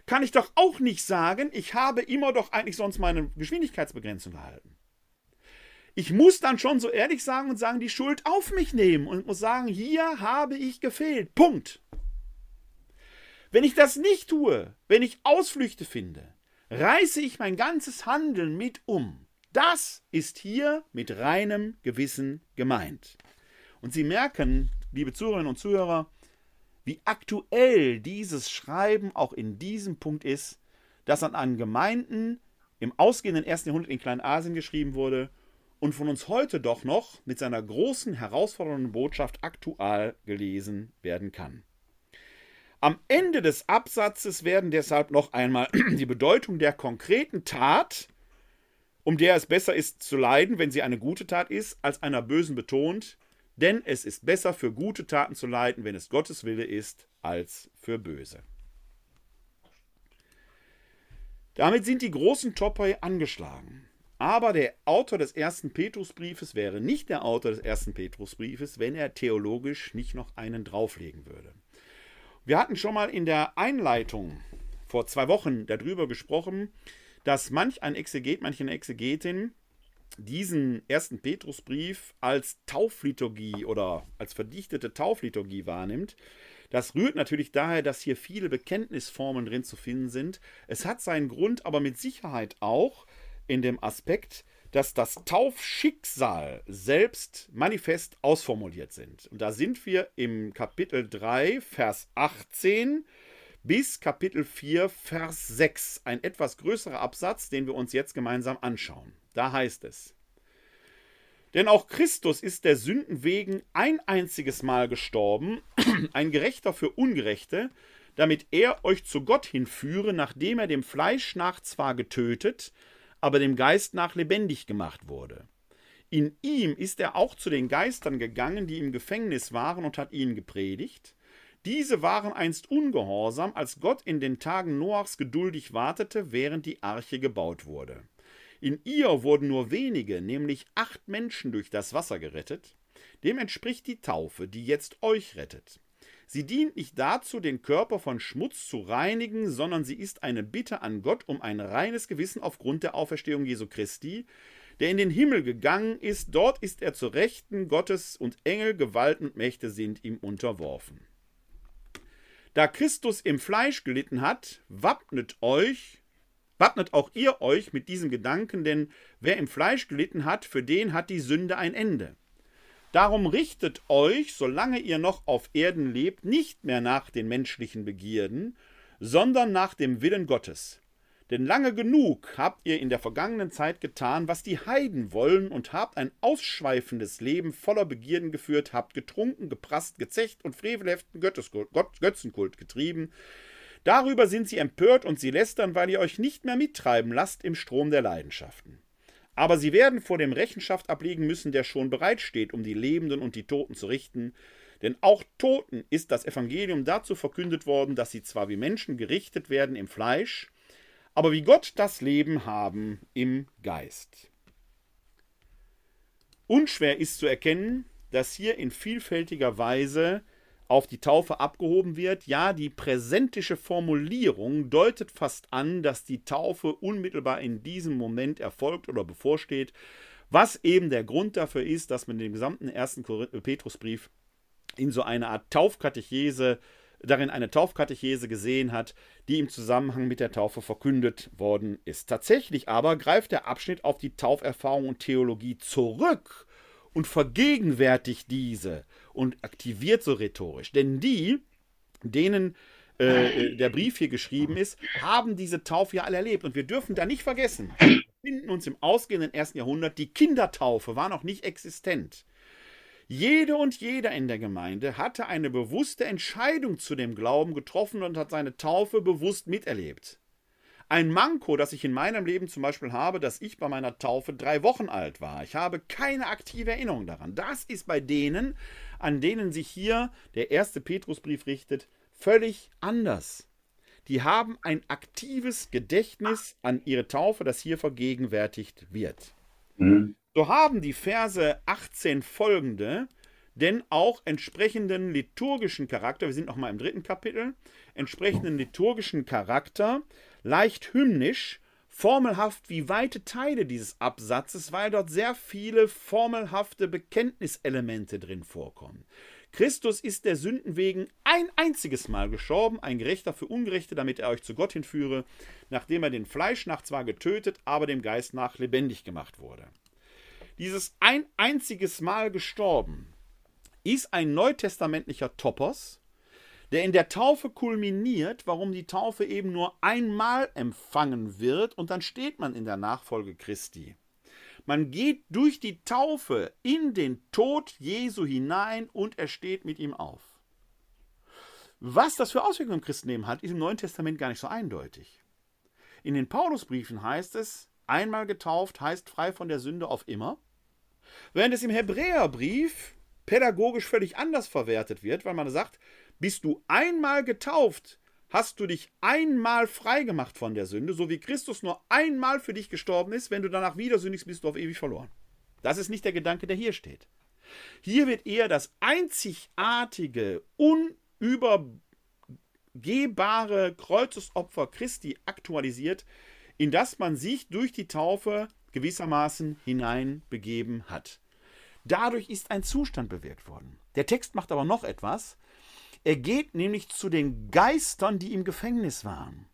kann ich doch auch nicht sagen, ich habe immer doch eigentlich sonst meine Geschwindigkeitsbegrenzung gehalten. Ich muss dann schon so ehrlich sagen und sagen, die Schuld auf mich nehmen und muss sagen, hier habe ich gefehlt. Punkt. Wenn ich das nicht tue, wenn ich Ausflüchte finde, reiße ich mein ganzes Handeln mit um. Das ist hier mit reinem Gewissen gemeint. Und Sie merken, liebe Zuhörerinnen und Zuhörer, wie aktuell dieses Schreiben auch in diesem Punkt ist, das an einen Gemeinden im ausgehenden ersten Jahrhundert in Kleinasien geschrieben wurde und von uns heute doch noch mit seiner großen herausfordernden Botschaft aktuell gelesen werden kann. Am Ende des Absatzes werden deshalb noch einmal die Bedeutung der konkreten Tat, um der es besser ist zu leiden, wenn sie eine gute Tat ist, als einer bösen betont, denn es ist besser für gute Taten zu leiden, wenn es Gottes Wille ist, als für böse. Damit sind die großen Topoi angeschlagen. Aber der Autor des ersten Petrusbriefes wäre nicht der Autor des ersten Petrusbriefes, wenn er theologisch nicht noch einen drauflegen würde. Wir hatten schon mal in der Einleitung vor zwei Wochen darüber gesprochen, dass manch ein Exeget, manche Exegetin diesen ersten Petrusbrief als Taufliturgie oder als verdichtete Taufliturgie wahrnimmt. Das rührt natürlich daher, dass hier viele Bekenntnisformen drin zu finden sind. Es hat seinen Grund aber mit Sicherheit auch in dem Aspekt, dass das Taufschicksal selbst manifest ausformuliert sind. Und da sind wir im Kapitel 3, Vers 18 bis Kapitel 4, Vers 6. Ein etwas größerer Absatz, den wir uns jetzt gemeinsam anschauen. Da heißt es, denn auch Christus ist der Sünden wegen ein einziges Mal gestorben, ein Gerechter für Ungerechte, damit er euch zu Gott hinführe, nachdem er dem Fleisch nach zwar getötet, aber dem Geist nach lebendig gemacht wurde. In ihm ist er auch zu den Geistern gegangen, die im Gefängnis waren, und hat ihnen gepredigt. Diese waren einst ungehorsam, als Gott in den Tagen Noachs geduldig wartete, während die Arche gebaut wurde. In ihr wurden nur wenige, nämlich acht Menschen durch das Wasser gerettet. Dem entspricht die Taufe, die jetzt euch rettet. Sie dient nicht dazu, den Körper von Schmutz zu reinigen, sondern sie ist eine Bitte an Gott um ein reines Gewissen aufgrund der Auferstehung Jesu Christi, der in den Himmel gegangen ist, dort ist er zur Rechten Gottes und Engel, Gewalten und Mächte sind ihm unterworfen. Da Christus im Fleisch gelitten hat, wappnet euch Wappnet auch ihr euch mit diesem Gedanken, denn wer im Fleisch gelitten hat, für den hat die Sünde ein Ende. Darum richtet euch, solange ihr noch auf Erden lebt, nicht mehr nach den menschlichen Begierden, sondern nach dem Willen Gottes. Denn lange genug habt ihr in der vergangenen Zeit getan, was die Heiden wollen, und habt ein ausschweifendes Leben voller Begierden geführt, habt getrunken, geprasst, gezecht und frevelhaften Götzenkult getrieben. Darüber sind sie empört und sie lästern, weil ihr euch nicht mehr mittreiben lasst im Strom der Leidenschaften. Aber sie werden vor dem Rechenschaft ablegen müssen, der schon bereitsteht, um die Lebenden und die Toten zu richten. Denn auch Toten ist das Evangelium dazu verkündet worden, dass sie zwar wie Menschen gerichtet werden im Fleisch, aber wie Gott das Leben haben im Geist. Unschwer ist zu erkennen, dass hier in vielfältiger Weise auf die Taufe abgehoben wird. Ja, die präsentische Formulierung deutet fast an, dass die Taufe unmittelbar in diesem Moment erfolgt oder bevorsteht, was eben der Grund dafür ist, dass man den gesamten ersten Petrusbrief in so eine Art Taufkatechese, darin eine Taufkatechese gesehen hat, die im Zusammenhang mit der Taufe verkündet worden ist. Tatsächlich aber greift der Abschnitt auf die Tauferfahrung und Theologie zurück und vergegenwärtigt diese und aktiviert so rhetorisch. Denn die, denen äh, der Brief hier geschrieben ist, haben diese Taufe ja alle erlebt. Und wir dürfen da nicht vergessen, wir befinden uns im ausgehenden ersten Jahrhundert, die Kindertaufe war noch nicht existent. Jede und jeder in der Gemeinde hatte eine bewusste Entscheidung zu dem Glauben getroffen und hat seine Taufe bewusst miterlebt. Ein Manko, das ich in meinem Leben zum Beispiel habe, dass ich bei meiner Taufe drei Wochen alt war. Ich habe keine aktive Erinnerung daran. Das ist bei denen, an denen sich hier der erste Petrusbrief richtet, völlig anders. Die haben ein aktives Gedächtnis an ihre Taufe, das hier vergegenwärtigt wird. Mhm. So haben die Verse 18 folgende denn auch entsprechenden liturgischen Charakter, wir sind noch mal im dritten Kapitel, entsprechenden liturgischen Charakter, leicht hymnisch, formelhaft wie weite Teile dieses Absatzes, weil dort sehr viele formelhafte Bekenntniselemente drin vorkommen. Christus ist der Sünden wegen ein einziges Mal gestorben, ein Gerechter für Ungerechte, damit er euch zu Gott hinführe, nachdem er den Fleisch nach zwar getötet, aber dem Geist nach lebendig gemacht wurde. Dieses ein einziges Mal gestorben ist ein neutestamentlicher Topos, der in der Taufe kulminiert, warum die Taufe eben nur einmal empfangen wird und dann steht man in der Nachfolge Christi. Man geht durch die Taufe in den Tod Jesu hinein und er steht mit ihm auf. Was das für Auswirkungen im Christenleben hat, ist im Neuen Testament gar nicht so eindeutig. In den Paulusbriefen heißt es, einmal getauft heißt frei von der Sünde auf immer, während es im Hebräerbrief pädagogisch völlig anders verwertet wird, weil man sagt, bist du einmal getauft, hast du dich einmal freigemacht von der Sünde, so wie Christus nur einmal für dich gestorben ist, wenn du danach wieder sündigst, bist du auf ewig verloren. Das ist nicht der Gedanke, der hier steht. Hier wird eher das einzigartige, unübergehbare Kreuzesopfer Christi aktualisiert, in das man sich durch die Taufe gewissermaßen hineinbegeben hat. Dadurch ist ein Zustand bewirkt worden. Der Text macht aber noch etwas. Er geht nämlich zu den Geistern, die im Gefängnis waren.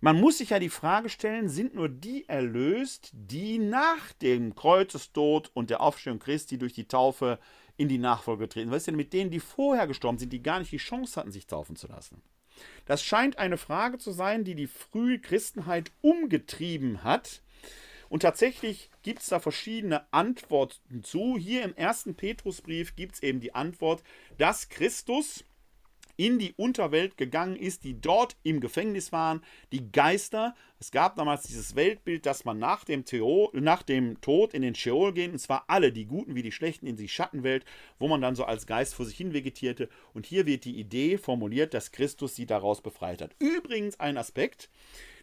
Man muss sich ja die Frage stellen, sind nur die erlöst, die nach dem Kreuzestod und der Aufstehung Christi durch die Taufe in die Nachfolge treten? Was ist denn mit denen, die vorher gestorben sind, die gar nicht die Chance hatten, sich taufen zu lassen? Das scheint eine Frage zu sein, die die frühe Christenheit umgetrieben hat und tatsächlich gibt es da verschiedene Antworten zu. Hier im ersten Petrusbrief gibt es eben die Antwort, dass Christus in die Unterwelt gegangen ist, die dort im Gefängnis waren, die Geister. Es gab damals dieses Weltbild, dass man nach dem, Theo, nach dem Tod in den Sheol gehen, und zwar alle, die Guten wie die Schlechten, in die Schattenwelt, wo man dann so als Geist vor sich hin vegetierte. Und hier wird die Idee formuliert, dass Christus sie daraus befreit hat. Übrigens ein Aspekt,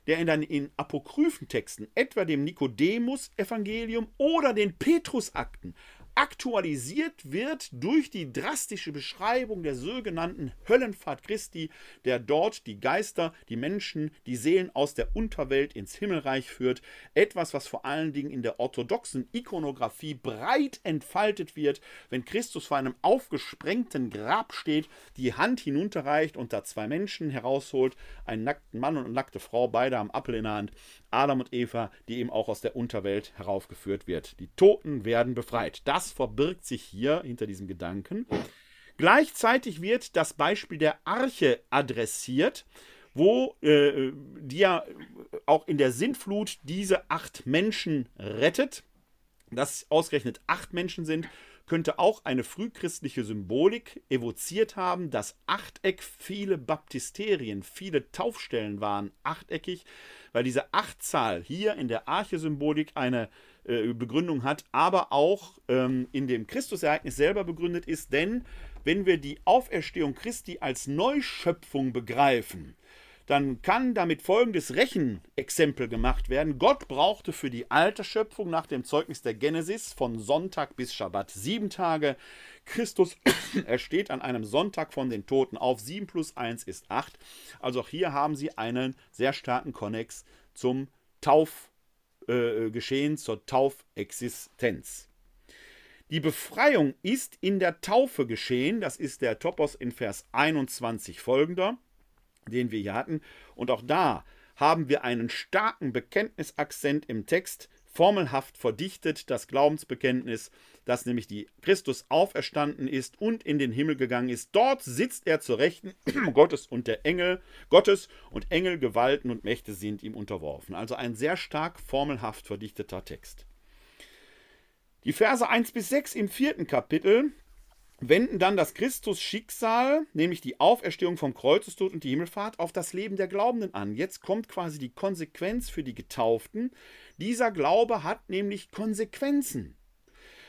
der in, in apokryphen etwa dem Nikodemus-Evangelium oder den Petrusakten, aktualisiert wird durch die drastische Beschreibung der sogenannten Höllenfahrt Christi, der dort die Geister, die Menschen, die Seelen aus der Unterwelt ins Himmelreich führt. Etwas, was vor allen Dingen in der orthodoxen Ikonografie breit entfaltet wird, wenn Christus vor einem aufgesprengten Grab steht, die Hand hinunterreicht und da zwei Menschen herausholt, einen nackten Mann und eine nackte Frau, beide am Apfel in der Hand. Adam und Eva, die eben auch aus der Unterwelt heraufgeführt wird. Die Toten werden befreit. Das verbirgt sich hier hinter diesem Gedanken. Gleichzeitig wird das Beispiel der Arche adressiert, wo äh, die ja auch in der Sintflut diese acht Menschen rettet. Dass ausgerechnet acht Menschen sind, könnte auch eine frühchristliche Symbolik evoziert haben. Das Achteck, viele Baptisterien, viele Taufstellen waren achteckig, weil diese Achtzahl hier in der Arche-Symbolik eine äh, Begründung hat, aber auch ähm, in dem Christusereignis selber begründet ist. Denn wenn wir die Auferstehung Christi als Neuschöpfung begreifen, dann kann damit folgendes Rechenexempel gemacht werden. Gott brauchte für die alte Schöpfung nach dem Zeugnis der Genesis von Sonntag bis Schabbat sieben Tage. Christus ersteht an einem Sonntag von den Toten auf. Sieben plus eins ist acht. Also auch hier haben Sie einen sehr starken Konnex zum Taufgeschehen, äh, zur Taufexistenz. Die Befreiung ist in der Taufe geschehen. Das ist der Topos in Vers 21 folgender den wir hier hatten. Und auch da haben wir einen starken Bekenntnisakzent im Text, formelhaft verdichtet das Glaubensbekenntnis, dass nämlich die Christus auferstanden ist und in den Himmel gegangen ist. Dort sitzt er zur Rechten Gottes und der Engel, Gottes und Engel, Gewalten und Mächte sind ihm unterworfen. Also ein sehr stark formelhaft verdichteter Text. Die Verse 1 bis 6 im vierten Kapitel wenden dann das Christus-Schicksal, nämlich die Auferstehung vom Kreuzestod und die Himmelfahrt, auf das Leben der Glaubenden an. Jetzt kommt quasi die Konsequenz für die Getauften. Dieser Glaube hat nämlich Konsequenzen.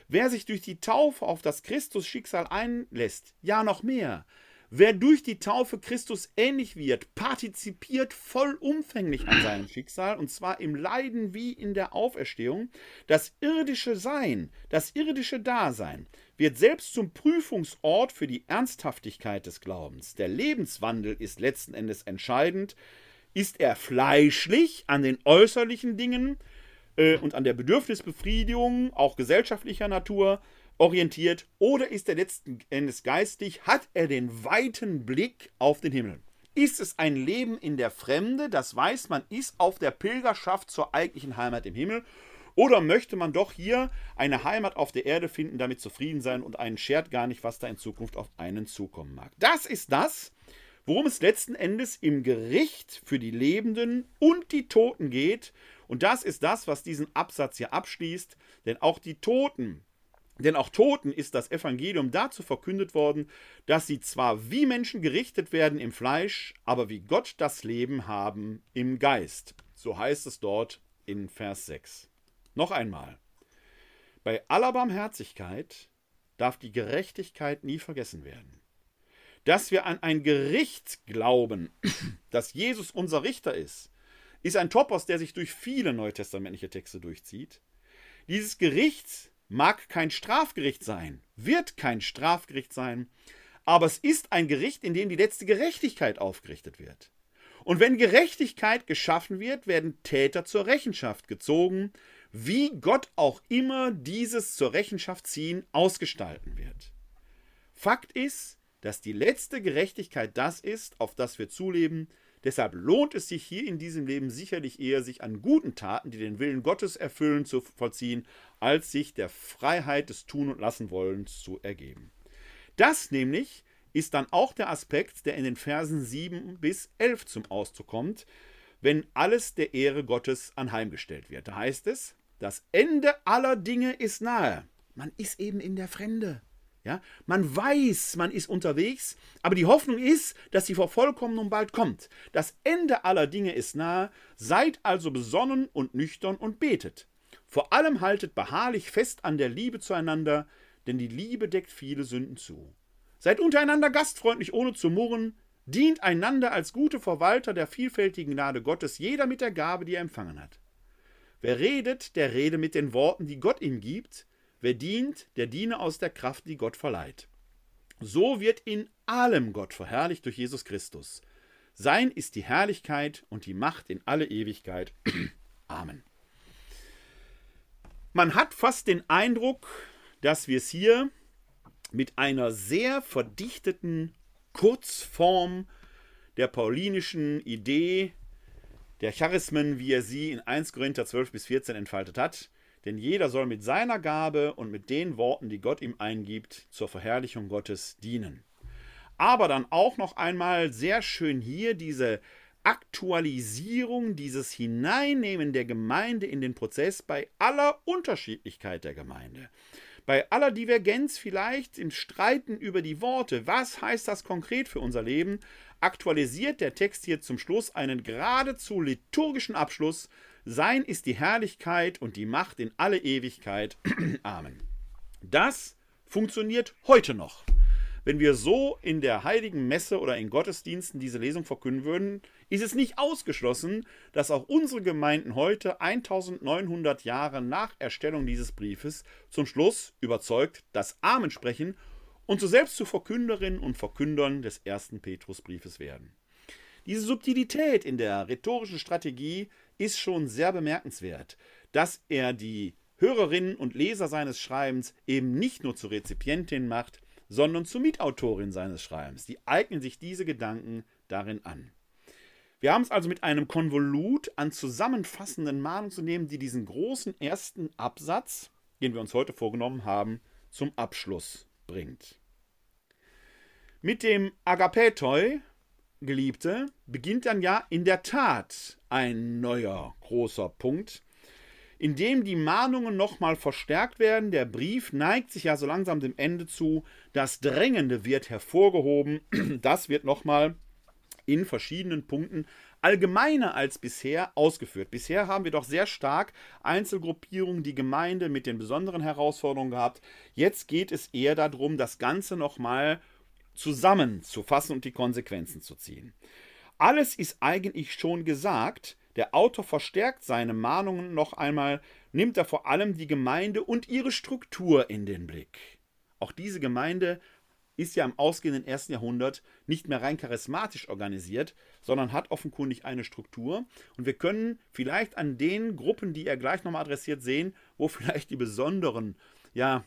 Wer sich durch die Taufe auf das Christus-Schicksal einlässt, ja noch mehr, Wer durch die Taufe Christus ähnlich wird, partizipiert vollumfänglich an seinem Schicksal, und zwar im Leiden wie in der Auferstehung. Das irdische Sein, das irdische Dasein wird selbst zum Prüfungsort für die Ernsthaftigkeit des Glaubens. Der Lebenswandel ist letzten Endes entscheidend. Ist er fleischlich an den äußerlichen Dingen äh, und an der Bedürfnisbefriedigung, auch gesellschaftlicher Natur, orientiert oder ist er letzten Endes geistig? Hat er den weiten Blick auf den Himmel? Ist es ein Leben in der Fremde, das weiß man, ist auf der Pilgerschaft zur eigentlichen Heimat im Himmel? Oder möchte man doch hier eine Heimat auf der Erde finden, damit zufrieden sein und einen schert gar nicht, was da in Zukunft auf einen zukommen mag? Das ist das, worum es letzten Endes im Gericht für die Lebenden und die Toten geht. Und das ist das, was diesen Absatz hier abschließt. Denn auch die Toten denn auch Toten ist das Evangelium dazu verkündet worden, dass sie zwar wie Menschen gerichtet werden im Fleisch, aber wie Gott das Leben haben im Geist. So heißt es dort in Vers 6. Noch einmal. Bei aller Barmherzigkeit darf die Gerechtigkeit nie vergessen werden. Dass wir an ein Gericht glauben, dass Jesus unser Richter ist, ist ein Topos, der sich durch viele neutestamentliche Texte durchzieht. Dieses Gericht mag kein Strafgericht sein, wird kein Strafgericht sein, aber es ist ein Gericht, in dem die letzte Gerechtigkeit aufgerichtet wird. Und wenn Gerechtigkeit geschaffen wird, werden Täter zur Rechenschaft gezogen, wie Gott auch immer dieses zur Rechenschaft ziehen ausgestalten wird. Fakt ist, dass die letzte Gerechtigkeit das ist, auf das wir zuleben, Deshalb lohnt es sich hier in diesem Leben sicherlich eher, sich an guten Taten, die den Willen Gottes erfüllen, zu vollziehen, als sich der Freiheit des Tun und Lassenwollens zu ergeben. Das nämlich ist dann auch der Aspekt, der in den Versen 7 bis 11 zum Ausdruck kommt, wenn alles der Ehre Gottes anheimgestellt wird. Da heißt es, das Ende aller Dinge ist nahe. Man ist eben in der Fremde. Ja, man weiß, man ist unterwegs, aber die Hoffnung ist, dass die Vervollkommnung bald kommt. Das Ende aller Dinge ist nahe, seid also besonnen und nüchtern und betet. Vor allem haltet beharrlich fest an der Liebe zueinander, denn die Liebe deckt viele Sünden zu. Seid untereinander gastfreundlich, ohne zu murren, dient einander als gute Verwalter der vielfältigen Gnade Gottes, jeder mit der Gabe, die er empfangen hat. Wer redet, der rede mit den Worten, die Gott ihm gibt, wer dient, der diene aus der Kraft, die Gott verleiht. So wird in allem Gott verherrlicht durch Jesus Christus. Sein ist die Herrlichkeit und die Macht in alle Ewigkeit. Amen. Man hat fast den Eindruck, dass wir es hier mit einer sehr verdichteten Kurzform der paulinischen Idee der Charismen, wie er sie in 1 Korinther 12 bis 14 entfaltet hat. Denn jeder soll mit seiner Gabe und mit den Worten, die Gott ihm eingibt, zur Verherrlichung Gottes dienen. Aber dann auch noch einmal sehr schön hier diese Aktualisierung, dieses Hineinnehmen der Gemeinde in den Prozess bei aller Unterschiedlichkeit der Gemeinde. Bei aller Divergenz vielleicht im Streiten über die Worte, was heißt das konkret für unser Leben, aktualisiert der Text hier zum Schluss einen geradezu liturgischen Abschluss. Sein ist die Herrlichkeit und die Macht in alle Ewigkeit. Amen. Das funktioniert heute noch. Wenn wir so in der heiligen Messe oder in Gottesdiensten diese Lesung verkünden würden, ist es nicht ausgeschlossen, dass auch unsere Gemeinden heute 1900 Jahre nach Erstellung dieses Briefes zum Schluss überzeugt das Amen sprechen und so selbst zu Verkünderinnen und Verkündern des ersten Petrusbriefes werden. Diese Subtilität in der rhetorischen Strategie ist schon sehr bemerkenswert, dass er die Hörerinnen und Leser seines Schreibens eben nicht nur zur Rezipientin macht, sondern zur Mitautorin seines Schreibens. Die eignen sich diese Gedanken darin an. Wir haben es also mit einem Konvolut an zusammenfassenden Mahnungen zu nehmen, die diesen großen ersten Absatz, den wir uns heute vorgenommen haben, zum Abschluss bringt. Mit dem Agapetoi, Geliebte, beginnt dann ja in der Tat ein neuer großer Punkt, in dem die Mahnungen nochmal verstärkt werden. Der Brief neigt sich ja so langsam dem Ende zu. Das Drängende wird hervorgehoben. Das wird nochmal in verschiedenen Punkten allgemeiner als bisher ausgeführt. Bisher haben wir doch sehr stark Einzelgruppierungen, die Gemeinde mit den besonderen Herausforderungen gehabt. Jetzt geht es eher darum, das Ganze nochmal zusammenzufassen und die Konsequenzen zu ziehen. Alles ist eigentlich schon gesagt. Der Autor verstärkt seine Mahnungen noch einmal, nimmt er vor allem die Gemeinde und ihre Struktur in den Blick. Auch diese Gemeinde ist ja im ausgehenden ersten Jahrhundert nicht mehr rein charismatisch organisiert, sondern hat offenkundig eine Struktur. Und wir können vielleicht an den Gruppen, die er gleich nochmal adressiert, sehen, wo vielleicht die besonderen ja,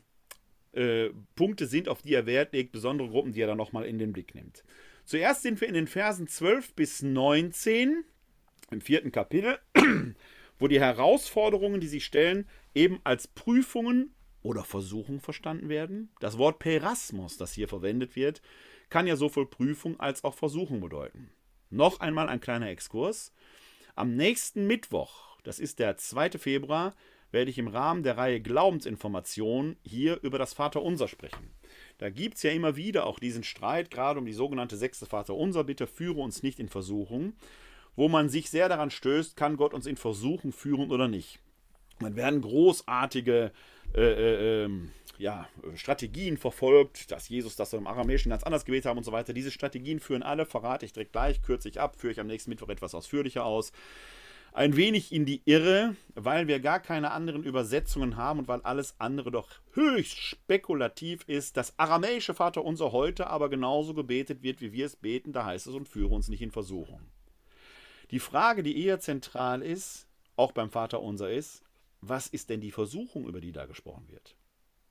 äh, Punkte sind, auf die er Wert legt, besondere Gruppen, die er dann nochmal in den Blick nimmt. Zuerst sind wir in den Versen 12 bis 19 im vierten Kapitel, wo die Herausforderungen, die sich stellen, eben als Prüfungen oder Versuchung verstanden werden. Das Wort Perasmus, das hier verwendet wird, kann ja sowohl Prüfung als auch Versuchung bedeuten. Noch einmal ein kleiner Exkurs. Am nächsten Mittwoch, das ist der 2. Februar, werde ich im Rahmen der Reihe Glaubensinformation hier über das Vaterunser sprechen. Da gibt es ja immer wieder auch diesen Streit, gerade um die sogenannte sechste Vaterunser, bitte führe uns nicht in Versuchung, wo man sich sehr daran stößt, kann Gott uns in Versuchung führen oder nicht. Man werden großartige äh, äh, ähm, ja, Strategien verfolgt, dass Jesus das im Aramäischen ganz anders gewählt haben und so weiter. Diese Strategien führen alle, verrate ich direkt gleich, kürze ich ab, führe ich am nächsten Mittwoch etwas ausführlicher aus. Ein wenig in die Irre, weil wir gar keine anderen Übersetzungen haben und weil alles andere doch höchst spekulativ ist. Das aramäische Vaterunser heute aber genauso gebetet wird, wie wir es beten, da heißt es und führe uns nicht in Versuchung. Die Frage, die eher zentral ist, auch beim Vaterunser ist, was ist denn die Versuchung, über die da gesprochen wird?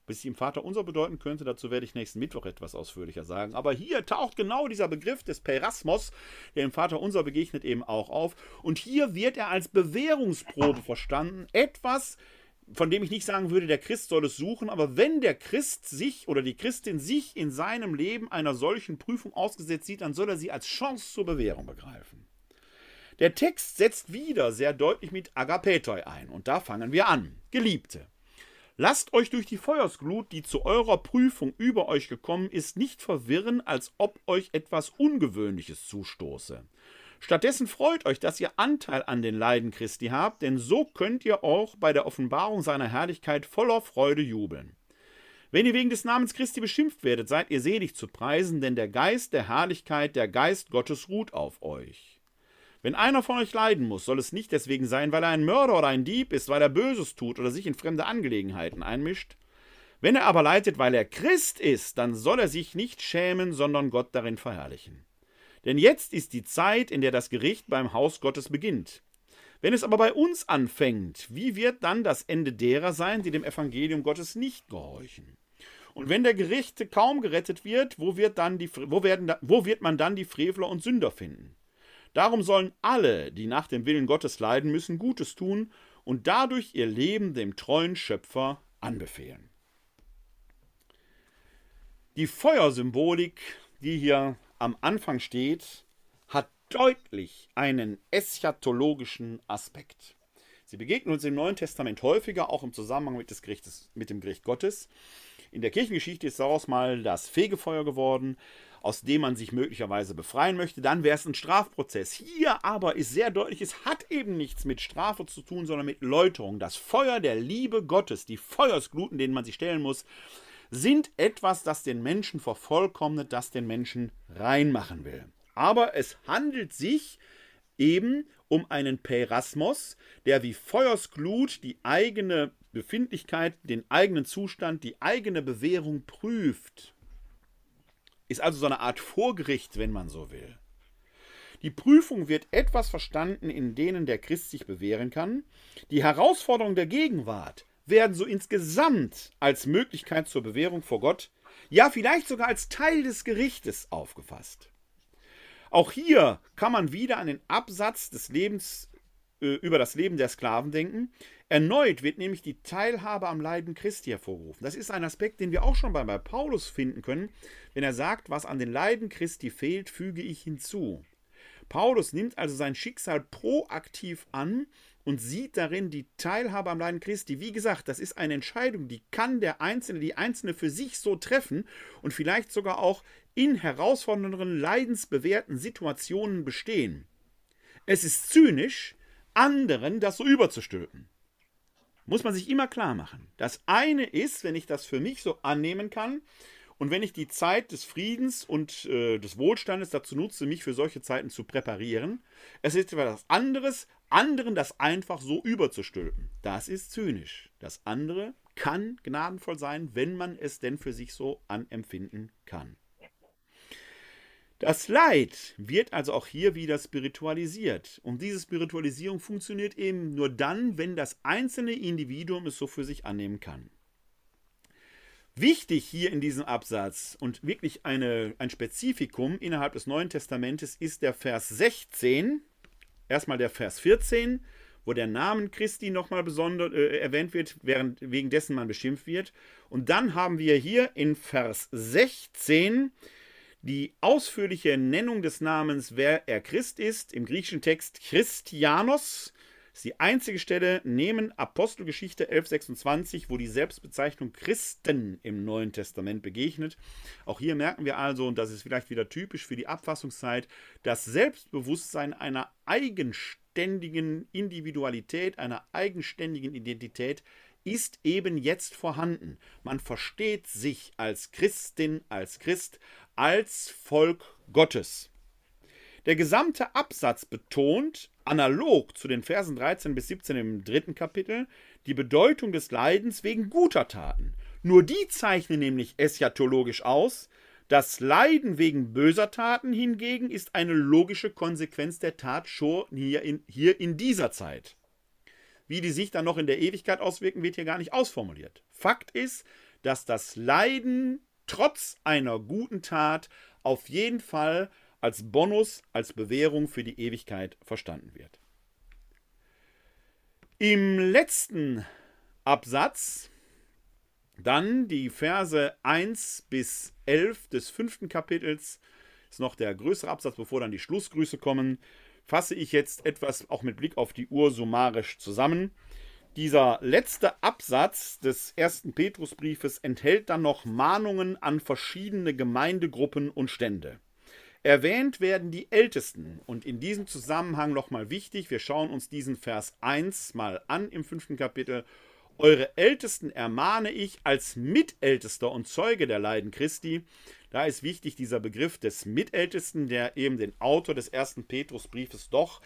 Bis sie im Vater unser bedeuten könnte, dazu werde ich nächsten Mittwoch etwas ausführlicher sagen. Aber hier taucht genau dieser Begriff des Perasmos, der im Vater unser begegnet, eben auch auf. Und hier wird er als Bewährungsprobe verstanden. Etwas, von dem ich nicht sagen würde, der Christ soll es suchen, aber wenn der Christ sich oder die Christin sich in seinem Leben einer solchen Prüfung ausgesetzt sieht, dann soll er sie als Chance zur Bewährung begreifen. Der Text setzt wieder sehr deutlich mit Agapetoi ein. Und da fangen wir an. Geliebte, lasst euch durch die Feuersglut, die zu eurer Prüfung über euch gekommen ist, nicht verwirren, als ob euch etwas Ungewöhnliches zustoße. Stattdessen freut euch, dass ihr Anteil an den Leiden Christi habt, denn so könnt ihr auch bei der Offenbarung seiner Herrlichkeit voller Freude jubeln. Wenn ihr wegen des Namens Christi beschimpft werdet, seid ihr selig zu preisen, denn der Geist der Herrlichkeit, der Geist Gottes ruht auf euch. Wenn einer von euch leiden muss, soll es nicht deswegen sein, weil er ein Mörder oder ein Dieb ist, weil er Böses tut oder sich in fremde Angelegenheiten einmischt. Wenn er aber leitet, weil er Christ ist, dann soll er sich nicht schämen, sondern Gott darin verherrlichen. Denn jetzt ist die Zeit, in der das Gericht beim Haus Gottes beginnt. Wenn es aber bei uns anfängt, wie wird dann das Ende derer sein, die dem Evangelium Gottes nicht gehorchen? Und wenn der Gerichte kaum gerettet wird, wo wird, dann die, wo, werden, wo wird man dann die Frevler und Sünder finden? Darum sollen alle, die nach dem Willen Gottes leiden müssen, Gutes tun und dadurch ihr Leben dem treuen Schöpfer anbefehlen. Die Feuersymbolik, die hier am Anfang steht, hat deutlich einen eschatologischen Aspekt. Sie begegnen uns im Neuen Testament häufiger, auch im Zusammenhang mit, des Gerichtes, mit dem Gericht Gottes. In der Kirchengeschichte ist daraus mal das Fegefeuer geworden, aus dem man sich möglicherweise befreien möchte. Dann wäre es ein Strafprozess. Hier aber ist sehr deutlich, es hat eben nichts mit Strafe zu tun, sondern mit Läuterung. Das Feuer der Liebe Gottes, die Feuersgluten, denen man sich stellen muss, sind etwas, das den Menschen vervollkommnet, das den Menschen reinmachen will. Aber es handelt sich eben um einen Perasmos, der wie Feuersglut die eigene Befindlichkeit, den eigenen Zustand, die eigene Bewährung prüft. Ist also so eine Art Vorgericht, wenn man so will. Die Prüfung wird etwas verstanden, in denen der Christ sich bewähren kann. Die Herausforderung der Gegenwart werden so insgesamt als Möglichkeit zur Bewährung vor Gott, ja vielleicht sogar als Teil des Gerichtes aufgefasst. Auch hier kann man wieder an den Absatz des Lebens äh, über das Leben der Sklaven denken. Erneut wird nämlich die Teilhabe am Leiden Christi hervorgerufen. Das ist ein Aspekt, den wir auch schon bei, Paulus finden können, wenn er sagt, was an den Leiden Christi fehlt, füge ich hinzu. Paulus nimmt also sein Schicksal proaktiv an und sieht darin die Teilhabe am Leiden Christi. Wie gesagt, das ist eine Entscheidung, die kann der Einzelne, die Einzelne für sich so treffen und vielleicht sogar auch in herausfordernden, leidensbewehrten Situationen bestehen. Es ist zynisch, anderen das so überzustülpen. Muss man sich immer klar machen. Das eine ist, wenn ich das für mich so annehmen kann und wenn ich die Zeit des Friedens und äh, des Wohlstandes dazu nutze, mich für solche Zeiten zu präparieren. Es ist etwas anderes, anderen das einfach so überzustülpen. Das ist zynisch. Das andere kann gnadenvoll sein, wenn man es denn für sich so anempfinden kann. Das Leid wird also auch hier wieder spiritualisiert. Und diese Spiritualisierung funktioniert eben nur dann, wenn das einzelne Individuum es so für sich annehmen kann. Wichtig hier in diesem Absatz und wirklich eine, ein Spezifikum innerhalb des Neuen Testamentes ist der Vers 16, erstmal der Vers 14, wo der Name Christi nochmal besonders äh, erwähnt wird, während, wegen dessen man beschimpft wird. Und dann haben wir hier in Vers 16 die ausführliche Nennung des Namens, wer er Christ ist, im griechischen Text Christianos, ist die einzige Stelle neben Apostelgeschichte 1126, wo die Selbstbezeichnung Christen im Neuen Testament begegnet. Auch hier merken wir also, und das ist vielleicht wieder typisch für die Abfassungszeit, das Selbstbewusstsein einer eigenständigen Individualität, einer eigenständigen Identität ist eben jetzt vorhanden. Man versteht sich als Christin, als Christ, als Volk Gottes. Der gesamte Absatz betont, analog zu den Versen 13 bis 17 im dritten Kapitel, die Bedeutung des Leidens wegen guter Taten. Nur die zeichnen nämlich eschatologisch aus, das Leiden wegen böser Taten hingegen ist eine logische Konsequenz der Tat schon hier in, hier in dieser Zeit. Wie die sich dann noch in der Ewigkeit auswirken, wird hier gar nicht ausformuliert. Fakt ist, dass das Leiden trotz einer guten Tat auf jeden Fall als Bonus, als Bewährung für die Ewigkeit verstanden wird. Im letzten Absatz, dann die Verse 1 bis 11 des fünften Kapitels, ist noch der größere Absatz, bevor dann die Schlussgrüße kommen, fasse ich jetzt etwas auch mit Blick auf die Uhr summarisch zusammen. Dieser letzte Absatz des ersten Petrusbriefes enthält dann noch Mahnungen an verschiedene Gemeindegruppen und Stände. Erwähnt werden die Ältesten und in diesem Zusammenhang nochmal wichtig, wir schauen uns diesen Vers 1 mal an im fünften Kapitel. Eure Ältesten ermahne ich als Mitältester und Zeuge der Leiden Christi. Da ist wichtig dieser Begriff des Mitältesten, der eben den Autor des ersten Petrusbriefes doch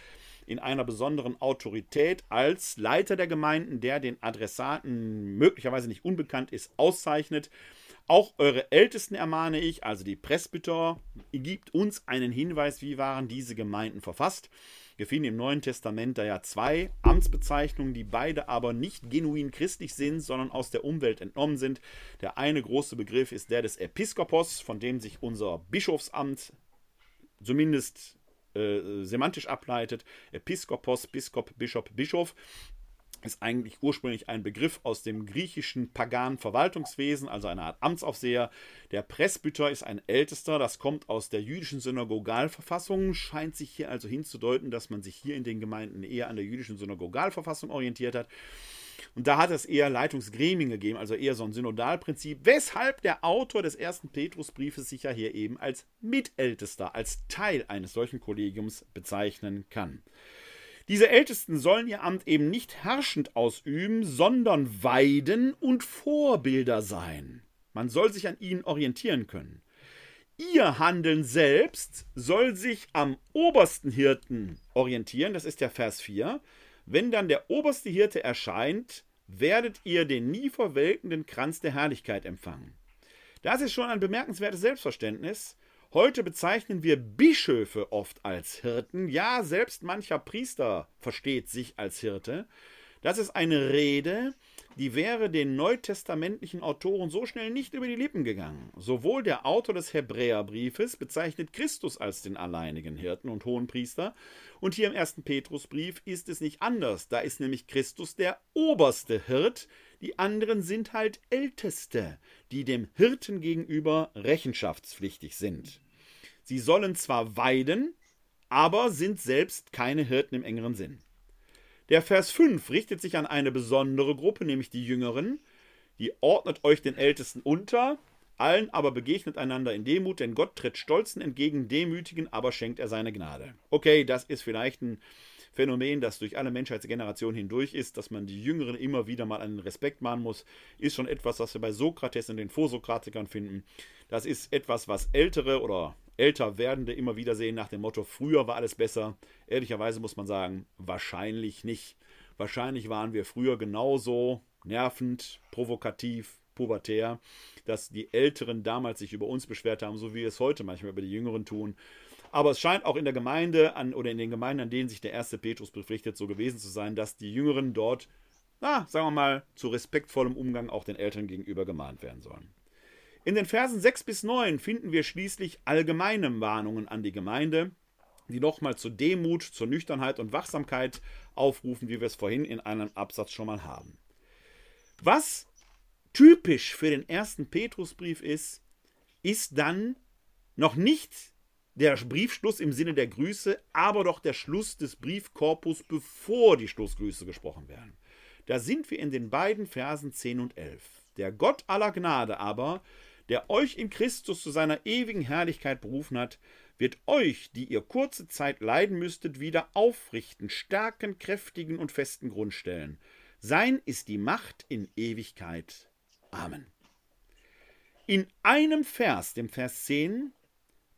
in einer besonderen Autorität als Leiter der Gemeinden, der den Adressaten möglicherweise nicht unbekannt ist, auszeichnet. Auch eure Ältesten ermahne ich, also die Presbyter, gibt uns einen Hinweis, wie waren diese Gemeinden verfasst. Wir finden im Neuen Testament da ja zwei Amtsbezeichnungen, die beide aber nicht genuin christlich sind, sondern aus der Umwelt entnommen sind. Der eine große Begriff ist der des Episkopos, von dem sich unser Bischofsamt zumindest äh, semantisch ableitet. Episkopos, Biskop, Bischof, Bischof ist eigentlich ursprünglich ein Begriff aus dem griechischen paganen Verwaltungswesen, also eine Art Amtsaufseher. Der Presbyter ist ein ältester, das kommt aus der jüdischen Synagogalverfassung, scheint sich hier also hinzudeuten, dass man sich hier in den Gemeinden eher an der jüdischen Synagogalverfassung orientiert hat. Und da hat es eher Leitungsgremien gegeben, also eher so ein Synodalprinzip, weshalb der Autor des ersten Petrusbriefes sich ja hier eben als Mitältester, als Teil eines solchen Kollegiums bezeichnen kann. Diese Ältesten sollen ihr Amt eben nicht herrschend ausüben, sondern weiden und Vorbilder sein. Man soll sich an ihnen orientieren können. Ihr Handeln selbst soll sich am obersten Hirten orientieren, das ist der Vers 4. Wenn dann der oberste Hirte erscheint, werdet ihr den nie verwelkenden Kranz der Herrlichkeit empfangen. Das ist schon ein bemerkenswertes Selbstverständnis, Heute bezeichnen wir Bischöfe oft als Hirten. Ja, selbst mancher Priester versteht sich als Hirte. Das ist eine Rede, die wäre den neutestamentlichen Autoren so schnell nicht über die Lippen gegangen. Sowohl der Autor des Hebräerbriefes bezeichnet Christus als den alleinigen Hirten und Hohenpriester, und hier im ersten Petrusbrief ist es nicht anders. Da ist nämlich Christus der oberste Hirt, die anderen sind halt Älteste, die dem Hirten gegenüber rechenschaftspflichtig sind. Sie sollen zwar weiden, aber sind selbst keine Hirten im engeren Sinn. Der Vers 5 richtet sich an eine besondere Gruppe, nämlich die Jüngeren. Die ordnet euch den Ältesten unter, allen aber begegnet einander in Demut, denn Gott tritt Stolzen entgegen, Demütigen aber schenkt er seine Gnade. Okay, das ist vielleicht ein Phänomen, das durch alle Menschheitsgenerationen hindurch ist, dass man die Jüngeren immer wieder mal einen Respekt mahnen muss, ist schon etwas, was wir bei Sokrates und den Vorsokratikern finden. Das ist etwas, was ältere oder älter werdende immer wieder sehen nach dem Motto, früher war alles besser. Ehrlicherweise muss man sagen, wahrscheinlich nicht. Wahrscheinlich waren wir früher genauso nervend, provokativ, pubertär, dass die Älteren damals sich über uns beschwert haben, so wie wir es heute manchmal über die Jüngeren tun. Aber es scheint auch in der Gemeinde an, oder in den Gemeinden, an denen sich der erste Petrus befrichtet, so gewesen zu sein, dass die Jüngeren dort, na, sagen wir mal, zu respektvollem Umgang auch den Eltern gegenüber gemahnt werden sollen. In den Versen 6 bis 9 finden wir schließlich allgemeine Warnungen an die Gemeinde, die nochmal zur Demut, zur Nüchternheit und Wachsamkeit aufrufen, wie wir es vorhin in einem Absatz schon mal haben. Was typisch für den ersten Petrusbrief ist, ist dann noch nicht der Briefschluss im Sinne der Grüße, aber doch der Schluss des Briefkorpus, bevor die Schlussgrüße gesprochen werden. Da sind wir in den beiden Versen 10 und 11. Der Gott aller Gnade aber, der euch in Christus zu seiner ewigen Herrlichkeit berufen hat, wird euch, die ihr kurze Zeit leiden müsstet, wieder aufrichten, stärken, kräftigen und festen Grund stellen. Sein ist die Macht in Ewigkeit. Amen. In einem Vers, dem Vers 10,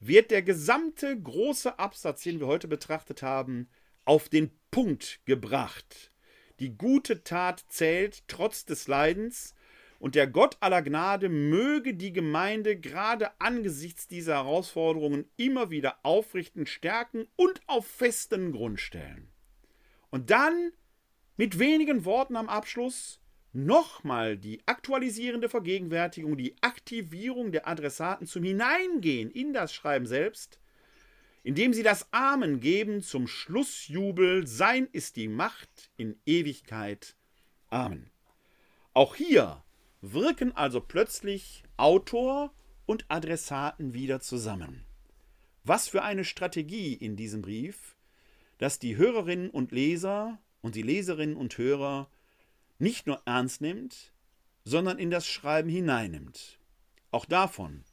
wird der gesamte große Absatz, den wir heute betrachtet haben, auf den Punkt gebracht. Die gute Tat zählt trotz des Leidens, und der Gott aller Gnade möge die Gemeinde gerade angesichts dieser Herausforderungen immer wieder aufrichten, stärken und auf festen Grund stellen. Und dann mit wenigen Worten am Abschluss nochmal die aktualisierende Vergegenwärtigung, die Aktivierung der Adressaten zum Hineingehen in das Schreiben selbst, indem sie das Amen geben zum Schlussjubel, sein ist die Macht in Ewigkeit. Amen. Auch hier wirken also plötzlich Autor und Adressaten wieder zusammen. Was für eine Strategie in diesem Brief, dass die Hörerinnen und Leser und die Leserinnen und Hörer nicht nur ernst nimmt, sondern in das Schreiben hineinnimmt. Auch davon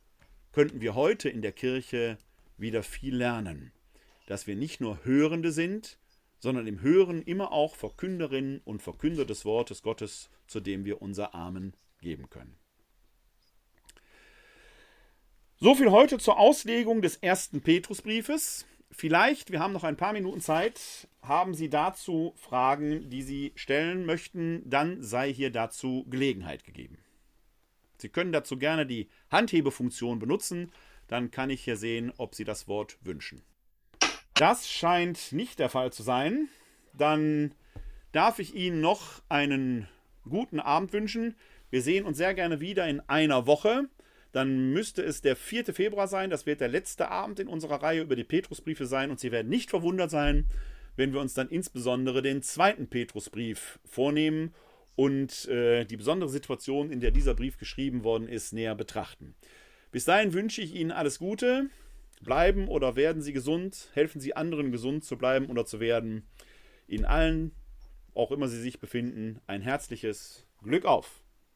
könnten wir heute in der Kirche wieder viel lernen, dass wir nicht nur Hörende sind, sondern im Hören immer auch Verkünderinnen und Verkünder des Wortes Gottes, zu dem wir unser Amen geben können. So viel heute zur Auslegung des ersten Petrusbriefes. vielleicht, wir haben noch ein paar Minuten Zeit, haben Sie dazu Fragen, die Sie stellen möchten, dann sei hier dazu Gelegenheit gegeben. Sie können dazu gerne die Handhebefunktion benutzen, dann kann ich hier sehen, ob Sie das Wort wünschen. Das scheint nicht der Fall zu sein. Dann darf ich Ihnen noch einen guten Abend wünschen. Wir sehen uns sehr gerne wieder in einer Woche. Dann müsste es der 4. Februar sein. Das wird der letzte Abend in unserer Reihe über die Petrusbriefe sein. Und Sie werden nicht verwundert sein, wenn wir uns dann insbesondere den zweiten Petrusbrief vornehmen und äh, die besondere Situation, in der dieser Brief geschrieben worden ist, näher betrachten. Bis dahin wünsche ich Ihnen alles Gute. Bleiben oder werden Sie gesund. Helfen Sie anderen, gesund zu bleiben oder zu werden. Ihnen allen, auch immer Sie sich befinden, ein herzliches Glück auf.